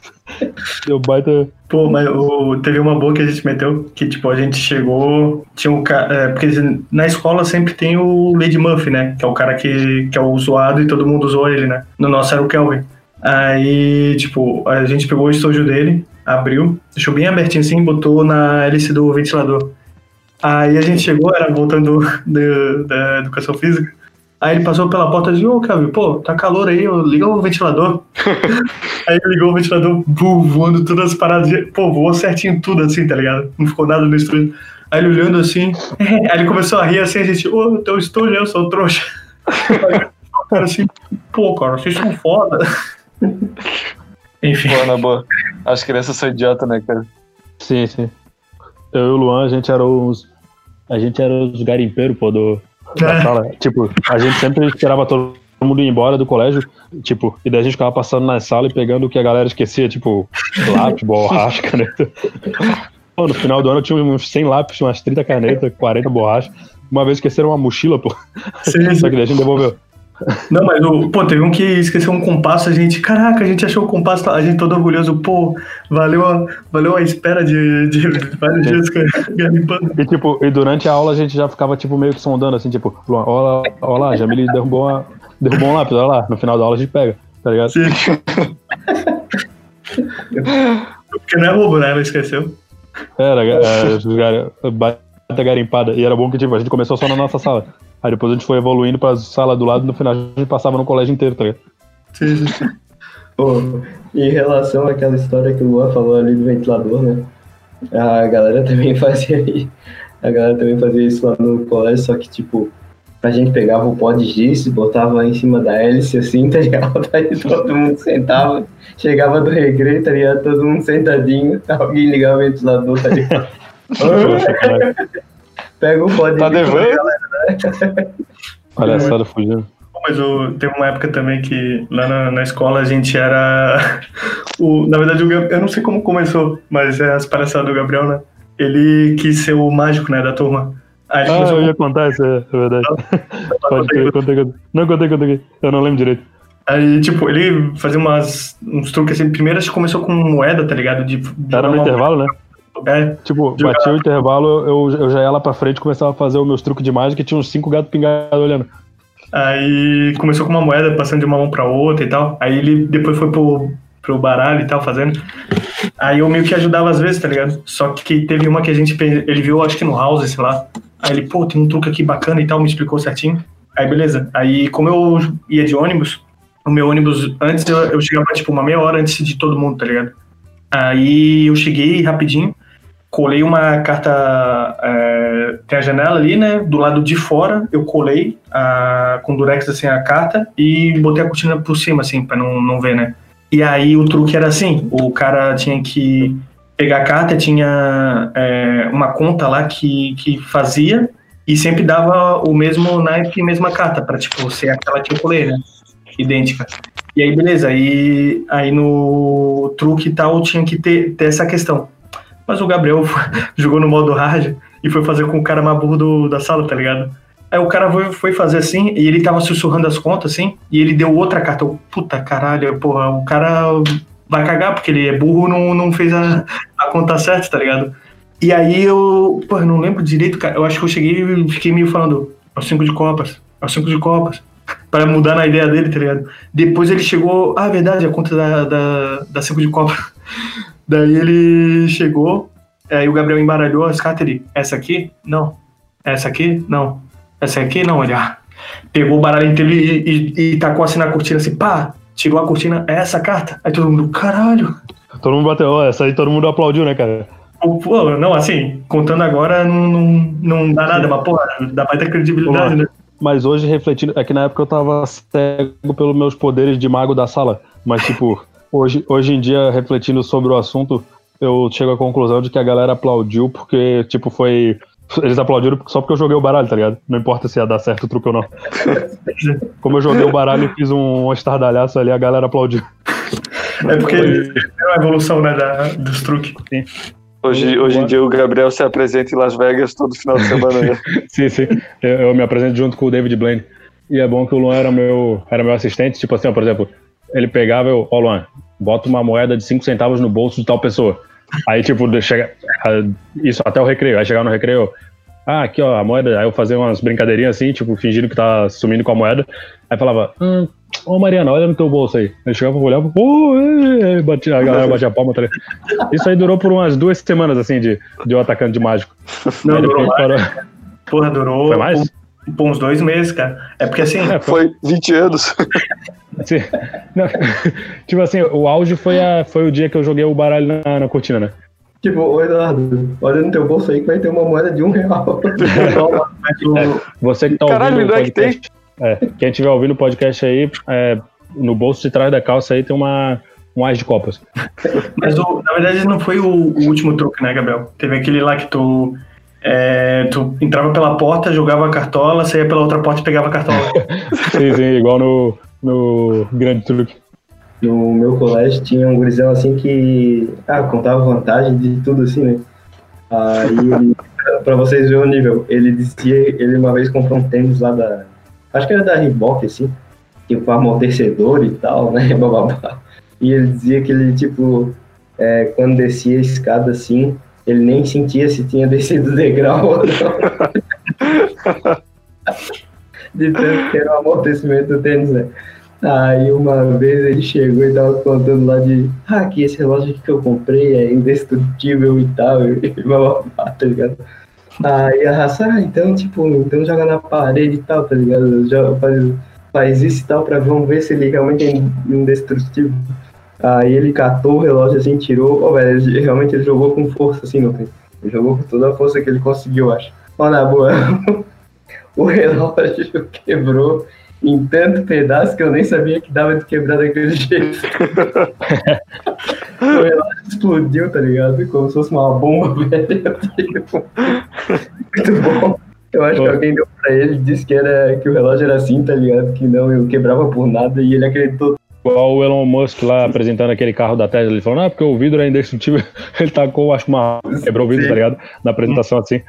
Deu baita. Pô, mas o, teve uma boa que a gente meteu, que tipo, a gente chegou. Tinha um cara. É, porque na escola sempre tem o Lady Muff, né? Que é o cara que, que é o zoado e todo mundo usou ele, né? No nosso era o Kelvin. Aí, tipo, a gente pegou o estojo dele, abriu, deixou bem abertinho assim, botou na hélice do ventilador. Aí a gente chegou, era voltando do, da educação física. Aí ele passou pela porta e disse, ô, Kelvin, pô, tá calor aí, liga o ventilador. aí ele ligou o ventilador, voando todas as paradas. Pô, voou certinho tudo assim, tá ligado? Não ficou nada no estúdio. Aí ele olhando assim, aí ele começou a rir assim, a gente, ô, teu estúdio, eu sou trouxa. o cara assim, pô, cara, vocês são foda. Enfim. Boa, na boa. As crianças são idiota, né, cara? Sim, sim. Eu e o Luan, a gente era os. A gente era os garimpeiros, pô, do, da É. sala. Tipo, a gente sempre esperava todo mundo ir embora do colégio, tipo, e daí a gente ficava passando na sala e pegando o que a galera esquecia, tipo, lápis, borracha, caneta. Pô, no final do ano eu tinha uns 100 lápis, umas 30 canetas, 40 borrachas. Uma vez esqueceram uma mochila, pô. Sim, sim. Só que daí a gente devolveu. Não, mas o, pô, teve um que esqueceu um compasso, a gente, caraca, a gente achou o compasso, a gente todo orgulhoso, pô, valeu a, valeu a espera de, de vários dias garimpando. E tipo, e durante a aula a gente já ficava tipo meio que sondando assim, tipo, olha lá, olha lá, Jamile derrubou, uma, derrubou um lápis, olha lá, no final da aula a gente pega, tá ligado? Sim. Porque não é roubo, né? Ela esqueceu. Era, é, gar- baita garimpada. E era bom que tipo, a gente começou só na nossa sala. Aí depois a gente foi evoluindo pra sala do lado, no final a gente passava no colégio inteiro, tá ligado? Sim, sim. Pô, em relação àquela história que o Luan falou ali do ventilador, né? A galera também fazia aí. A galera também fazia isso lá no colégio, só que tipo, a gente pegava o pó de giz, botava em cima da hélice assim, tá ligado? Aí todo mundo sentava, chegava do recreio, tá ligado? Todo mundo sentadinho, alguém ligava o ventilador, tá ligado? Pega o pó de Tá devendo? Palhaçada fugindo. Pô, Mas o, teve uma época também que lá na, na escola a gente era. O, na verdade, o, eu não sei como começou, mas é as palhaçadas do Gabriel, né? Ele quis ser o mágico, né, da turma. Aí Ah, começou eu ia contar isso, é, é verdade. Pode crer, contei, contei. Não, contei, contei. Eu não lembro direito. Aí, tipo, ele fazia umas, uns truques assim. Primeiro, acho que começou com moeda, tá ligado? De, de Era no intervalo, né? É, Tipo, Jogar. batia o intervalo, eu, eu já ia lá pra frente, começava a fazer os meus truques de mágica e tinha uns cinco gatos pingados olhando. Aí começou com uma moeda, passando de uma mão pra outra e tal. Aí ele depois foi pro, pro baralho e tal, fazendo. Aí eu meio que ajudava às vezes, tá ligado? Só que teve uma que a gente. Ele viu, acho que no house, sei lá. Aí ele, pô, tem um truque aqui bacana e tal, me explicou certinho. Aí beleza. Aí, como eu ia de ônibus, o meu ônibus, antes eu, eu chegava tipo uma meia hora antes de todo mundo, tá ligado? Aí eu cheguei rapidinho, colei uma carta. é, tem a janela ali, né? Do lado de fora, eu colei a, com durex assim a carta e botei a cortina por cima, assim, pra não, não ver, né? E aí o truque era assim: o cara tinha que pegar a carta, tinha é, uma conta lá que, que fazia e sempre dava o mesmo naipe e mesma carta, pra tipo, ser aquela que eu colei, né? Idêntica. E aí, beleza, aí, aí no truque e tal tinha que ter, ter essa questão. Mas o Gabriel jogou no modo hard e foi fazer com o cara mais burro do- da sala, tá ligado? Aí o cara foi, foi fazer assim, e ele tava sussurrando as contas, assim, e ele deu outra carta. Eu, Puta caralho, porra, o cara vai cagar, porque ele é burro não, não fez a, a conta certa, tá ligado? E aí eu, porra, não lembro direito, cara. Eu acho que eu cheguei e fiquei meio falando, é o cinco de copas, é o cinco de copas. Pra mudar na ideia dele, tá ligado? Depois ele chegou, ah, é verdade, a conta da, da, da cinco de copas. Daí ele chegou, aí o Gabriel embaralhou as cartas ele, essa aqui? Não. Essa aqui? Não. Essa aqui? Não, ele, ah. Pegou o baralho inteiro e, e, e tacou assim na cortina, assim, pá, tirou a cortina, é essa carta? Aí todo mundo, caralho. Todo mundo bateu, essa aí todo mundo aplaudiu, né, cara? Pô, não, assim, contando agora não, não, não dá nada, mas, porra, dá baita credibilidade, né? Mas hoje, refletindo, é que na época eu tava cego pelos meus poderes de mago da sala. Mas, tipo, hoje, hoje em dia, refletindo sobre o assunto, eu chego à conclusão de que a galera aplaudiu porque, tipo, foi. Eles aplaudiram só porque eu joguei o baralho, tá ligado? Não importa se ia dar certo o truque ou não. Como eu joguei o baralho e fiz um estardalhaço ali, a galera aplaudiu. É porque é a evolução, né, da, dos truques. Hoje, hoje em dia o Gabriel se apresenta em Las Vegas todo final de semana. Né? Sim, sim. Eu, eu me apresento junto com o David Blaine. E é bom que o Luan era meu, era meu assistente. Tipo assim, ó, por exemplo, ele pegava eu, ó, Luan, bota uma moeda de 5 centavos no bolso de tal pessoa. Aí, tipo, chega, isso até o recreio. Aí chegar no recreio, ah, aqui ó, a moeda. Aí eu fazia umas brincadeirinhas assim, tipo, fingindo que tá sumindo com a moeda. Aí falava, hum, ô Mariana, olha no teu bolso aí. Aí chegava, olhava, pô, é, batia, a galera batia a palma. Tá isso aí durou por umas duas semanas, assim, de, de um atacante de mágico. Não, aí durou parou... Porra, durou. Foi mais? Por uns dois meses, cara. É porque assim. É, foi 20 anos. Assim, não, tipo assim, o auge foi, a, foi o dia que eu joguei o baralho na, na cortina, né? Tipo, ô Eduardo, olha no teu bolso aí que vai ter uma moeda de um real. é, você que tá Caralho, ouvindo o podcast, é, quem estiver ouvindo o podcast aí, é, no bolso de trás da calça aí tem uma, um as de copas. Mas o, na verdade não foi o, o, último truque, né, Gabriel? Teve aquele lá que tu, é, tu entrava pela porta, jogava a cartola, saía pela outra porta e pegava a cartola. sim, sim, igual no, no grande truque. No meu colégio tinha um gurizão assim que ah, contava vantagem de tudo assim, né? Aí pra vocês verem o nível, ele dizia, ele uma vez comprou um tênis lá da. Acho que era da Reebok, assim, tipo amortecedor e tal, né? E ele dizia que ele, tipo, é, quando descia a escada assim, ele nem sentia se tinha descido o degrau ou não. De tanto que era o amortecimento do tênis, né? Aí uma vez ele chegou e tava contando lá de ah, aqui esse relógio que eu comprei é indestrutível e tal, e bababá, tá ligado? Aí a raça, ah, então tipo, então joga na parede e tal, tá ligado? Joga, faz, faz isso e tal pra vamos ver se ele realmente é indestrutível. Aí ele catou o relógio assim, tirou, oh, velho, ele, realmente ele jogou com força assim, não tem? Ele jogou com toda a força que ele conseguiu, acho. Ó, na boa, o relógio quebrou em tanto pedaço que eu nem sabia que dava de quebrar daquele jeito. o relógio explodiu, tá ligado? Como se fosse uma bomba, velho. Muito bom. Eu acho que alguém deu pra ele e disse que, era, que o relógio era assim, tá ligado? Que não, eu quebrava por nada e ele acreditou Igual o Elon Musk lá apresentando aquele carro da Tesla, ele falou, não, porque o vidro é indestrutível. Ele tacou, acho que uma. Quebrou o vidro, Sim. tá ligado? Na apresentação assim.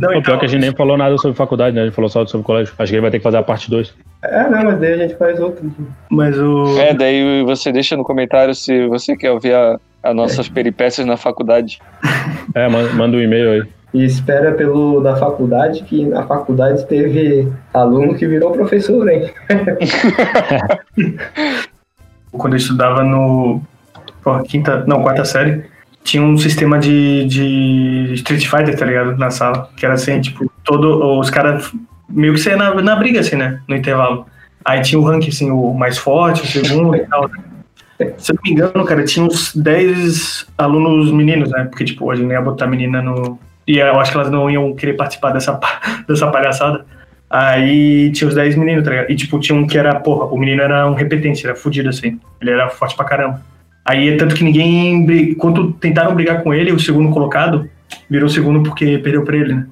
Não, o pior é que a gente nem falou nada sobre faculdade, né? A gente falou só sobre colégio. Acho que ele vai ter que fazer a parte 2. É, não, mas daí a gente faz outro. Mas o. É, daí você deixa no comentário se você quer ouvir a, as nossas peripécias na faculdade. É, manda um e-mail aí. E espera pelo da faculdade, que na faculdade teve aluno que virou professor, hein? quando eu estudava no quinta, não, quarta série, tinha um sistema de, de Street Fighter, tá ligado? Na sala. Que era assim, tipo, todo, os caras meio que saia na, na briga, assim, né? No intervalo. Aí tinha o rank, assim, o mais forte, o segundo e tal. Se eu não me engano, cara, tinha uns 10 alunos meninos, né? Porque, tipo, a gente ia botar menina no. E eu acho que elas não iam querer participar dessa, dessa palhaçada. Aí tinha os 10 meninos, tá ligado? E tipo, tinha um que era, porra, o menino era um repetente, era fudido assim. Ele era forte pra caramba. Aí tanto que ninguém. Quando tentaram brigar com ele, o segundo colocado virou segundo porque perdeu pra ele, né?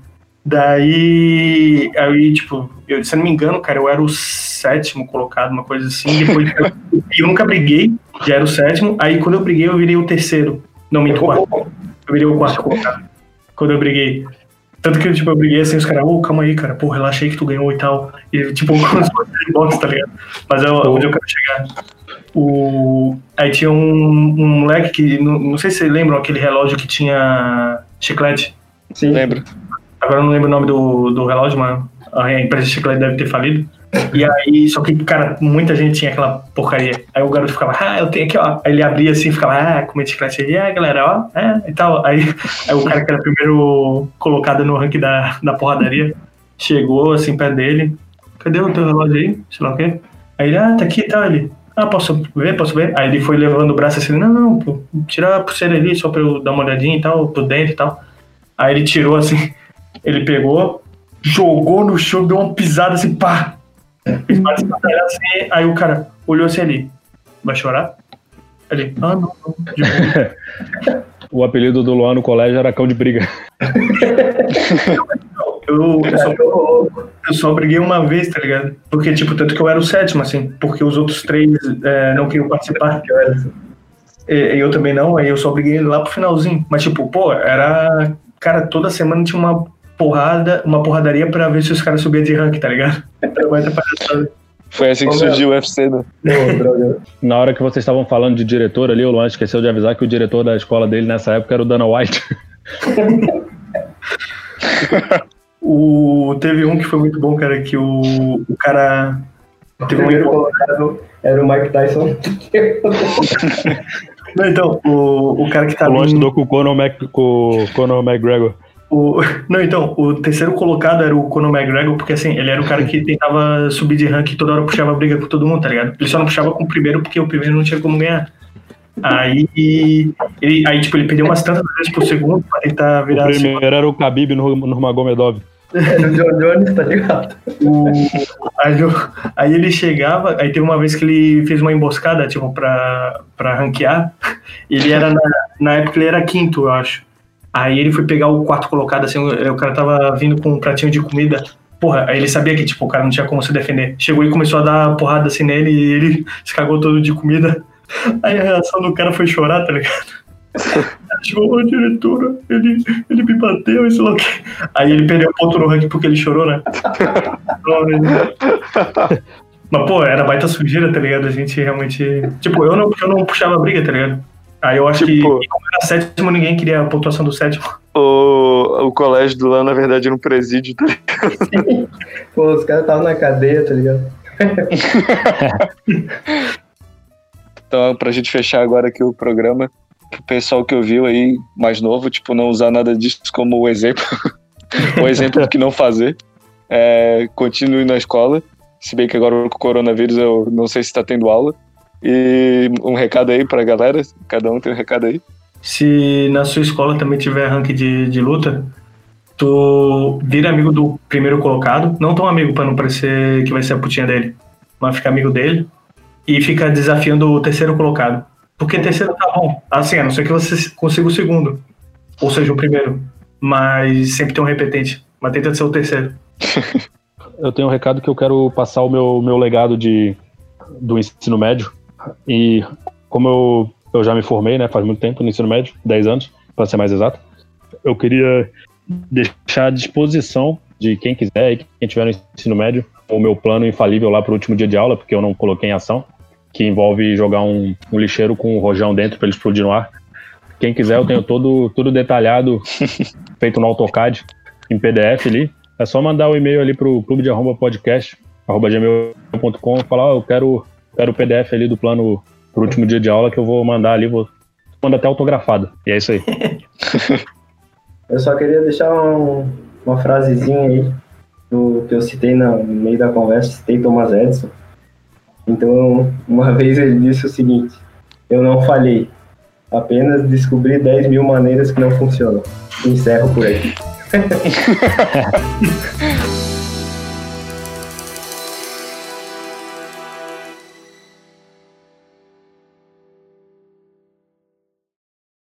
Daí. Aí, tipo, eu, se eu não me engano, cara, eu era o sétimo colocado, uma coisa assim. Depois eu, eu nunca briguei, já era o sétimo. Aí quando eu briguei, eu virei o terceiro. Não, minto, o quarto. Eu virei o quarto colocado. Quando eu briguei. Tanto que, tipo, eu briguei assim, os caras, ô, oh, calma aí, cara, pô, relaxa aí que tu ganhou e tal. E, tipo, como se fosse de boxe, tá ligado? Mas é onde eu quero chegar. O... Aí tinha um, um moleque que, não, não sei se vocês lembram, aquele relógio que tinha chiclete. Sim. Lembro. Agora eu não lembro o nome do, do relógio, mas a empresa de chiclete deve ter falido. E aí, só que, cara, muita gente tinha aquela porcaria. Aí o garoto ficava, ah, eu tenho aqui, ó. Aí ele abria assim, ficava, ah, comer chiclete aí, ah, galera, ó, é, e tal. Aí, aí o cara que era primeiro colocado no ranking da, da porradaria chegou assim perto dele. Cadê o teu relógio aí? Sei lá o quê. Aí ele, ah, tá aqui e tal. Ele, ah, posso ver, posso ver? Aí ele foi levando o braço assim, não, não, pô, tira a pulseira ali só pra eu dar uma olhadinha e tal, por dentro e tal. Aí ele tirou assim, ele pegou, jogou no chão, deu uma pisada assim, pá, assim, aí o cara olhou assim ali, vai chorar? Ele, ah, não, não. o apelido do Luan no colégio era cão de briga. eu, eu, só, eu só briguei uma vez, tá ligado? Porque, tipo, tanto que eu era o sétimo, assim, porque os outros três é, não queriam participar. E, eu também não, aí eu só briguei lá pro finalzinho. Mas, tipo, pô, era. Cara, toda semana tinha uma porrada, uma porradaria pra ver se os caras subiam de rank, tá ligado? Foi assim que Ô, surgiu o UFC, né? Na hora que vocês estavam falando de diretor ali, o Luan esqueceu de avisar que o diretor da escola dele nessa época era o Dana White. O, teve um que foi muito bom, cara, que o, o cara. O Teve primeiro um. colocado era o Mike Tyson. Não, então, o, o cara que O tá Luan ali. estudou com o Conor, Mac, com o Conor McGregor. O, não, então, o terceiro colocado era o Conor McGregor, porque assim, ele era o cara que tentava subir de ranking e toda hora puxava briga com todo mundo, tá ligado? Ele só não puxava com o primeiro porque o primeiro não tinha como ganhar. Aí, ele, aí tipo, ele perdeu umas tantas vezes pro segundo pra tentar O virar assim, primeiro era o Khabib no Nurmagomedov. Era o John Jones, tá ligado? o, aí, aí ele chegava, aí teve uma vez que ele fez uma emboscada, tipo, pra, pra ranquear. Ele era, na, na época, ele era quinto, eu acho. Aí ele foi pegar o quarto colocado, assim, o, o cara tava vindo com um pratinho de comida. Porra, aí ele sabia que, tipo, o cara não tinha como se defender. Chegou e começou a dar porrada assim nele e ele se cagou todo de comida. Aí a reação do cara foi chorar, tá ligado? Chegou, ô diretora, ele, ele me bateu, isso lá. o quê?" Aí ele perdeu ponto no ranking porque ele chorou, né? Mas, pô, era baita sujeira, tá ligado? A gente realmente. Tipo, eu não, eu não puxava briga, tá ligado? Aí eu acho que, Tipo- e como era sétimo, ninguém queria a pontuação do sétimo. O, o colégio do Lan, na verdade, era um presídio, tá ligado? Pô, os caras estavam na cadeia, tá ligado? Então, pra gente fechar agora aqui o programa, pro pessoal que ouviu aí, mais novo, tipo, não usar nada disso como o exemplo, o exemplo do que não fazer. É, continue na escola, se bem que agora com o coronavírus eu não sei se tá tendo aula. E um recado aí pra galera, cada um tem um recado aí. Se na sua escola também tiver ranking de, de luta, tu vira amigo do primeiro colocado, não tão amigo pra não parecer que vai ser a putinha dele, mas fica amigo dele e fica desafiando o terceiro colocado. Porque terceiro tá bom, assim, a não ser que você consiga o segundo, ou seja, o primeiro, mas sempre tem um repetente, mas tenta ser o terceiro. Eu tenho um recado que eu quero passar o meu, meu legado de, do ensino médio. E como eu, eu já me formei, né, faz muito tempo no ensino médio, 10 anos, para ser mais exato, eu queria deixar à disposição de quem quiser e quem tiver no ensino médio o meu plano infalível lá para o último dia de aula, porque eu não coloquei em ação, que envolve jogar um, um lixeiro com um rojão dentro para ele explodir no ar. Quem quiser, eu tenho todo, tudo detalhado, feito no AutoCAD, em PDF ali. É só mandar o e-mail ali pro clube de arroba podcast, arroba gmail.com, falar, ó, eu quero, quero o PDF ali do plano pro último dia de aula que eu vou mandar ali, vou mandar até autografado. E é isso aí. Eu só queria deixar um- uma frasezinha aí do que eu citei no meio da conversa, citei Thomas Edison. Então, uma vez ele disse o seguinte: Eu não falhei, apenas descobri 10 mil maneiras que não funcionam. Encerro por aqui.